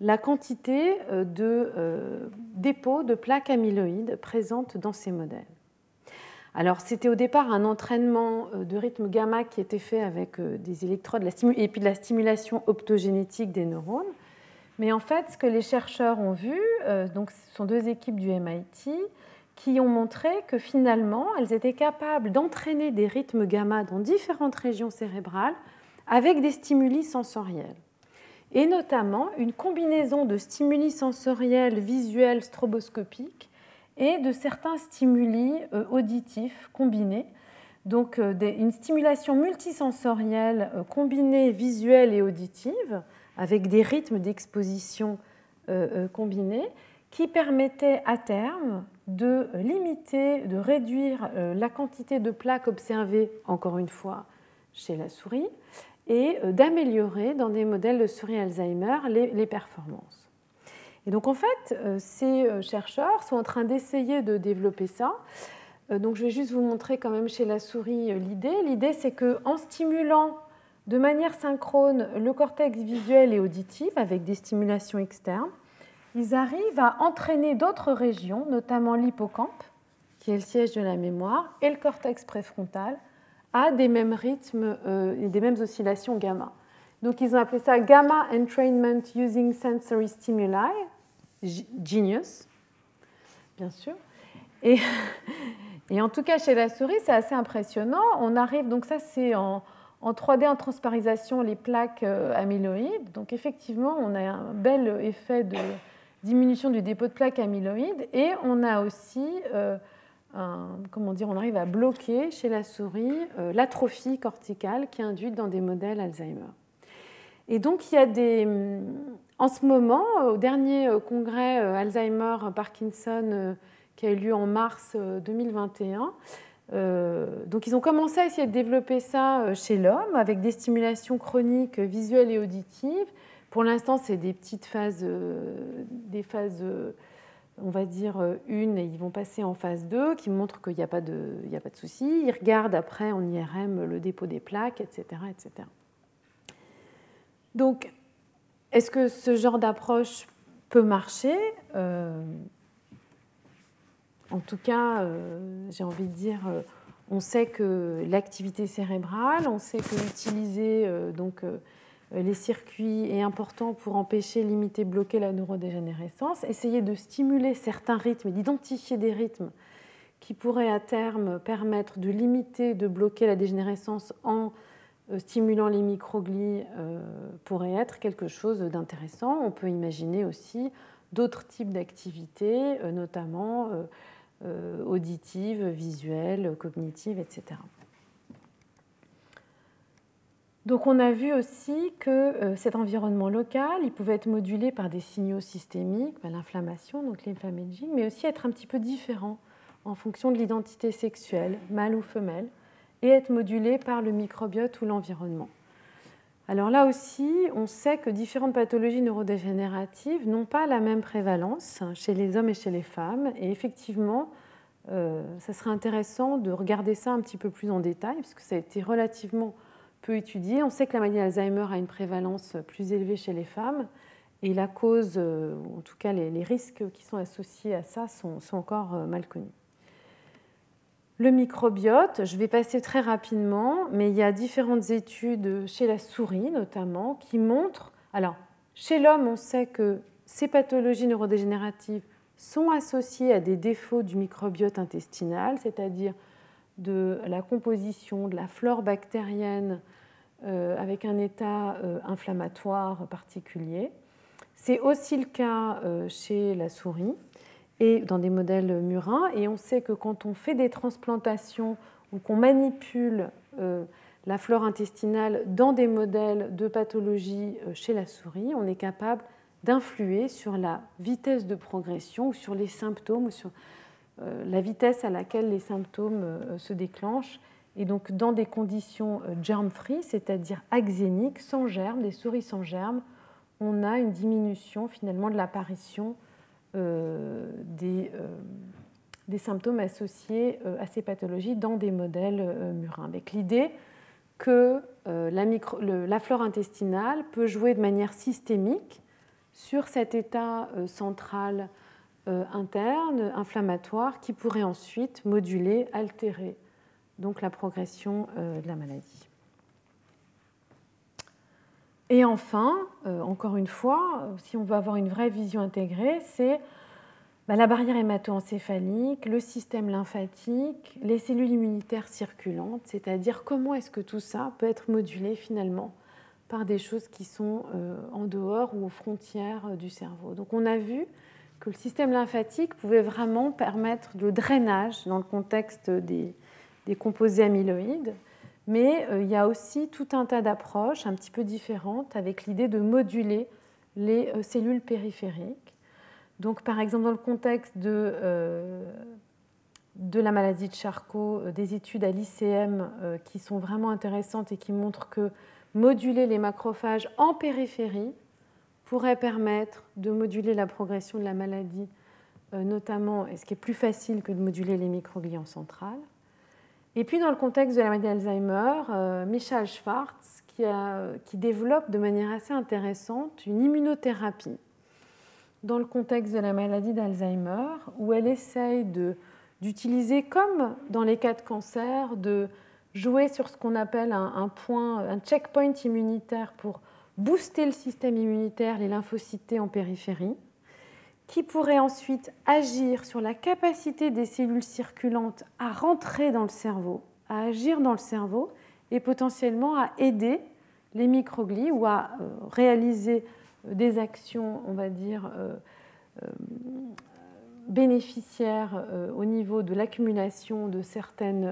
la quantité euh, de euh, dépôts de plaques amyloïdes présentes dans ces modèles. Alors, c'était au départ un entraînement euh, de rythme gamma qui était fait avec euh, des électrodes et puis de la stimulation optogénétique des neurones. Mais en fait, ce que les chercheurs ont vu, euh, donc ce sont deux équipes du MIT, qui ont montré que finalement, elles étaient capables d'entraîner des rythmes gamma dans différentes régions cérébrales avec des stimuli sensoriels. Et notamment une combinaison de stimuli sensoriels, visuels, stroboscopiques et de certains stimuli euh, auditifs combinés. Donc euh, une stimulation multisensorielle euh, combinée visuelle et auditive avec des rythmes d'exposition combinés qui permettaient à terme de limiter, de réduire la quantité de plaques observées, encore une fois, chez la souris, et d'améliorer dans des modèles de souris Alzheimer les performances. Et donc en fait, euh, ces euh, chercheurs sont en train d'essayer de développer ça donc je vais juste vous montrer quand même chez la souris l'idée. L'idée c'est qu'en stimulant de manière synchrone le cortex visuel et auditif avec des stimulations externes, ils arrivent à entraîner d'autres régions, notamment l'hippocampe, qui est le siège de la mémoire, et le cortex préfrontal, à des mêmes rythmes euh, et des mêmes oscillations gamma. Donc ils ont appelé ça Gamma Entrainment Using Sensory Stimuli, Genius, bien sûr. Et, et en tout cas, chez la souris, c'est assez impressionnant. On arrive, donc ça c'est en, en 3D en transparisation les plaques euh, amyloïdes. Donc effectivement, on a un bel effet de diminution du dépôt de plaques amyloïdes et on a aussi, euh, comment dire, on arrive à bloquer chez la souris euh, l'atrophie corticale qui est induite dans des modèles Alzheimer. Et donc il y a des, en ce moment, au dernier congrès Alzheimer-Parkinson qui a eu lieu en mars 2021, euh, donc ils ont commencé à essayer de développer ça euh, chez l'homme avec des stimulations chroniques visuelles et auditives. Pour l'instant, c'est des petites phases, euh, des phases, on va dire une, et ils vont passer en phase 2, qui montrent qu'il n'y a pas de, de souci. Ils regardent après en IRM le dépôt des plaques, etc., etc. Donc, est-ce que ce genre d'approche peut marcher? En tout cas, euh, j'ai envie de dire, euh, on sait que l'activité cérébrale, on sait que utiliser euh, donc, les circuits est important pour empêcher, limiter, bloquer la neurodégénérescence. Essayer de stimuler certains rythmes, d'identifier des rythmes qui pourraient à terme permettre de limiter, de bloquer la dégénérescence en stimulant les microglies pourrait être quelque chose d'intéressant. On peut imaginer aussi d'autres types d'activités, notamment euh, auditive, visuelle, cognitive, etc. Donc on a vu aussi que euh, cet environnement local, il pouvait être modulé par des signaux systémiques, l'inflammation, donc l'inflammaging, mais aussi être un petit peu différent en fonction de l'identité sexuelle, mâle ou femelle, et être modulé par le microbiote ou l'environnement. Alors là aussi, on sait que différentes pathologies neurodégénératives n'ont pas la même prévalence chez les hommes et chez les femmes. Et effectivement, euh, ça serait intéressant de regarder ça un petit peu plus en détail, puisque ça a été relativement peu étudié. On sait que la maladie d'Alzheimer a une prévalence plus élevée chez les femmes, et la cause, euh, en tout cas les, risques qui sont associés à ça, sont encore euh, mal connus. Le microbiote, je vais passer très rapidement, mais il y a différentes études chez la souris notamment qui montrent, alors chez l'homme on sait que ces pathologies neurodégénératives sont associées à des défauts du microbiote intestinal, c'est-à-dire de la composition de la flore bactérienne euh, avec un état euh, inflammatoire particulier. C'est aussi le cas euh, chez la souris et dans des modèles murins. Et on sait que quand on fait des transplantations ou qu'on manipule euh, la flore intestinale dans des modèles de pathologie euh, chez la souris, on est capable d'influer sur la vitesse de progression ou sur les symptômes ou sur euh, la vitesse à laquelle les symptômes se déclenchent. Et donc dans des conditions germ-free, c'est-à-dire axéniques, sans germes, des souris sans germes, on a une diminution finalement de l'apparition des, euh, des, symptômes associés euh, à ces pathologies dans des modèles murins, avec l'idée que la, la, flore intestinale peut jouer de manière systémique sur cet état central interne, inflammatoire, qui pourrait ensuite moduler, altérer donc la progression de la maladie. Et enfin, euh, encore une fois, si on veut avoir une vraie vision intégrée, c'est bah, la barrière hémato-encéphalique, le système lymphatique, les cellules immunitaires circulantes, c'est-à-dire comment est-ce que tout ça peut être modulé finalement par des choses qui sont euh, en dehors ou aux frontières euh, du cerveau. Donc on a vu que le système lymphatique pouvait vraiment permettre le drainage dans le contexte des composés amyloïdes mais euh, il y a aussi tout un tas d'approches un petit peu différentes avec l'idée de moduler les euh, cellules périphériques. Donc, par exemple, dans le contexte de, euh, la maladie de Charcot, des études à l'ICM qui sont vraiment intéressantes et qui montrent que moduler les macrophages en périphérie pourrait permettre de moduler la progression de la maladie notamment, et ce qui est plus facile que de moduler les microglies en centrale. Et puis dans le contexte de la maladie d'Alzheimer, Michel Schwartz, qui, qui, développe de manière assez intéressante une immunothérapie. Dans le contexte de la maladie d'Alzheimer, où elle essaye d'utiliser, comme dans les cas de cancer, de jouer sur ce qu'on appelle un, point, un checkpoint immunitaire pour booster le système immunitaire, les lymphocytes en périphérie, qui pourrait ensuite agir sur la capacité des cellules circulantes à rentrer dans le cerveau, à agir dans le cerveau et potentiellement à aider les microglies ou à euh, réaliser des actions, on va dire, euh, euh, bénéficiaires au niveau de l'accumulation de certains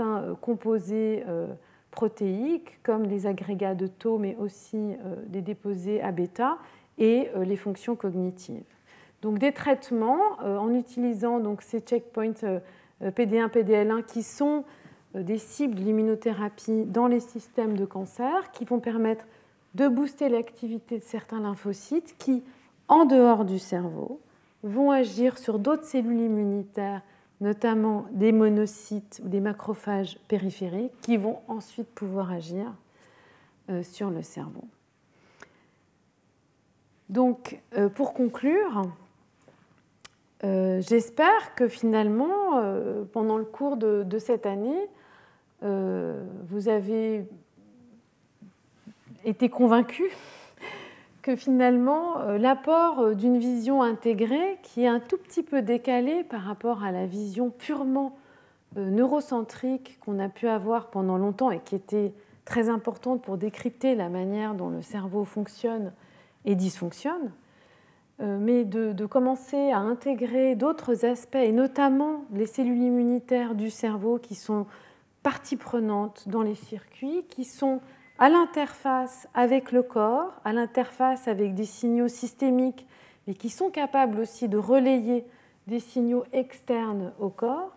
euh, composés euh, protéiques, comme les agrégats de tau, mais aussi euh, des déposés à bêta, et les fonctions cognitives. Donc des traitements en utilisant donc, ces checkpoints PD1, PDL1 qui sont des cibles de l'immunothérapie dans les systèmes de cancer, qui vont permettre de booster l'activité de certains lymphocytes qui, en dehors du cerveau, vont agir sur d'autres cellules immunitaires notamment des monocytes ou des macrophages périphériques qui vont ensuite pouvoir agir euh, sur le cerveau. Donc, euh, pour conclure, euh, j'espère que finalement, pendant le cours de, cette année, vous avez été convaincus que finalement euh, l'apport euh, d'une vision intégrée qui est un tout petit peu décalée par rapport à la vision purement euh, neurocentrique qu'on a pu avoir pendant longtemps et qui était très importante pour décrypter la manière dont le cerveau fonctionne et dysfonctionne, mais de, commencer à intégrer d'autres aspects, et notamment les cellules immunitaires du cerveau qui sont partie prenante dans les circuits, qui sont à l'interface avec le corps, à l'interface avec des signaux systémiques, mais qui sont capables aussi de relayer des signaux externes au corps,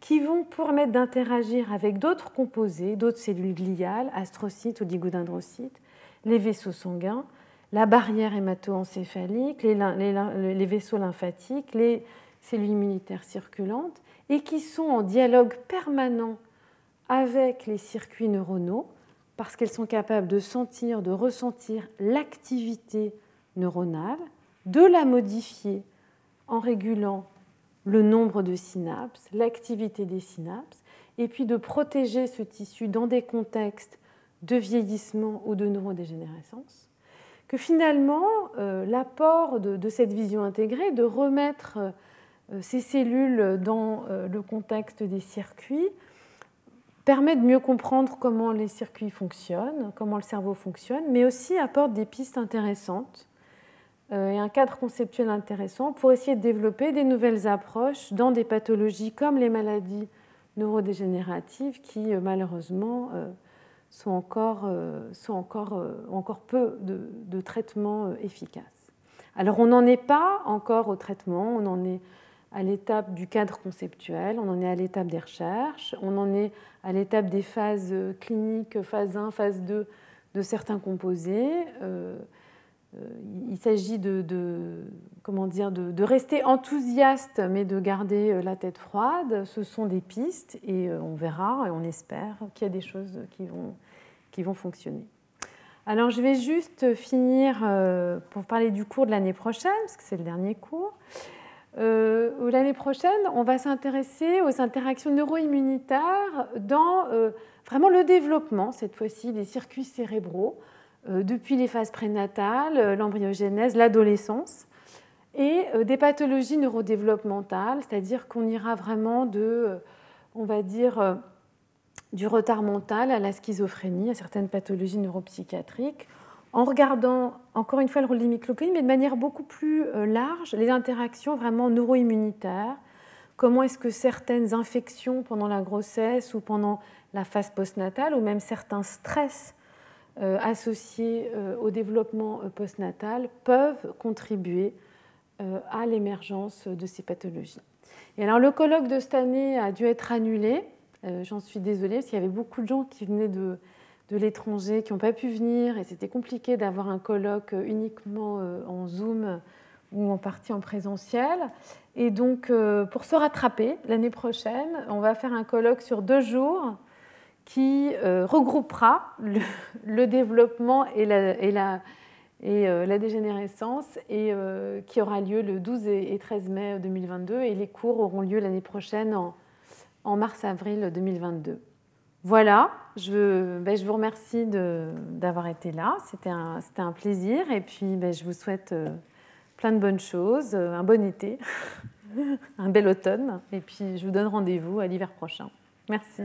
qui vont permettre d'interagir avec d'autres composés, d'autres cellules gliales, astrocytes, oligodendrocytes, les vaisseaux sanguins, la barrière hémato-encéphalique, les, les vaisseaux lymphatiques, les cellules immunitaires circulantes, et qui sont en dialogue permanent avec les circuits neuronaux parce qu'elles sont capables de sentir, de ressentir l'activité neuronale, de la modifier en régulant le nombre de synapses, l'activité des synapses, et puis de protéger ce tissu dans des contextes de vieillissement ou de neurodégénérescence, que finalement euh, l'apport de, cette vision intégrée, de remettre euh, ces cellules dans euh, le contexte des circuits, permet de mieux comprendre comment les circuits fonctionnent, comment le cerveau fonctionne, mais aussi apporte des pistes intéressantes et un cadre conceptuel intéressant pour essayer de développer des nouvelles approches dans des pathologies comme les maladies neurodégénératives qui malheureusement sont encore, sont encore, encore peu de, de traitements efficaces. Alors on n'en est pas encore au traitement, on en est à l'étape du cadre conceptuel, on en est à l'étape des recherches, on en est à l'étape des phases cliniques, phase 1, phase 2 de certains composés. Euh, euh, il s'agit de, comment dire, de, rester enthousiaste, mais de garder euh, la tête froide. Ce sont des pistes et on verra et on espère qu'il y a des choses qui vont, qui vont fonctionner. Alors je vais juste finir pour parler du cours de l'année prochaine, parce que c'est le dernier cours. Euh, L'année prochaine, on va s'intéresser aux interactions neuroimmunitaires dans euh, vraiment le développement, cette fois-ci, des circuits cérébraux, euh, depuis les phases prénatales, euh, l'embryogénèse, l'adolescence, et des pathologies neurodéveloppementales, c'est-à-dire qu'on ira vraiment de, on va dire, du retard mental à la schizophrénie, à certaines pathologies neuropsychiatriques en regardant encore une fois le rôle des microglies, mais de manière beaucoup plus euh, large, les interactions vraiment neuroimmunitaires. Comment est-ce que certaines infections pendant la grossesse ou pendant la phase postnatale, ou même certains stress euh, associés euh, au développement postnatal, peuvent contribuer à l'émergence de ces pathologies. Et alors le colloque de cette année a dû être annulé. J'en suis désolée parce qu'il y avait beaucoup de gens qui venaient de, de l'étranger qui n'ont pas pu venir et c'était compliqué d'avoir un colloque uniquement euh, en Zoom ou en partie en présentiel. Et donc, pour se rattraper l'année prochaine, on va faire un colloque sur deux jours qui regroupera le, développement et la, la dégénérescence et qui aura lieu le 12 et 13 mai 2022 et les cours auront lieu l'année prochaine en, mars-avril 2022. Voilà, je, ben, je vous remercie d'avoir été là. C'était un, plaisir. Et puis, ben, je vous souhaite euh, plein de bonnes choses, euh, un bon été, un bel automne. Et puis, je vous donne rendez-vous à l'hiver prochain. Merci.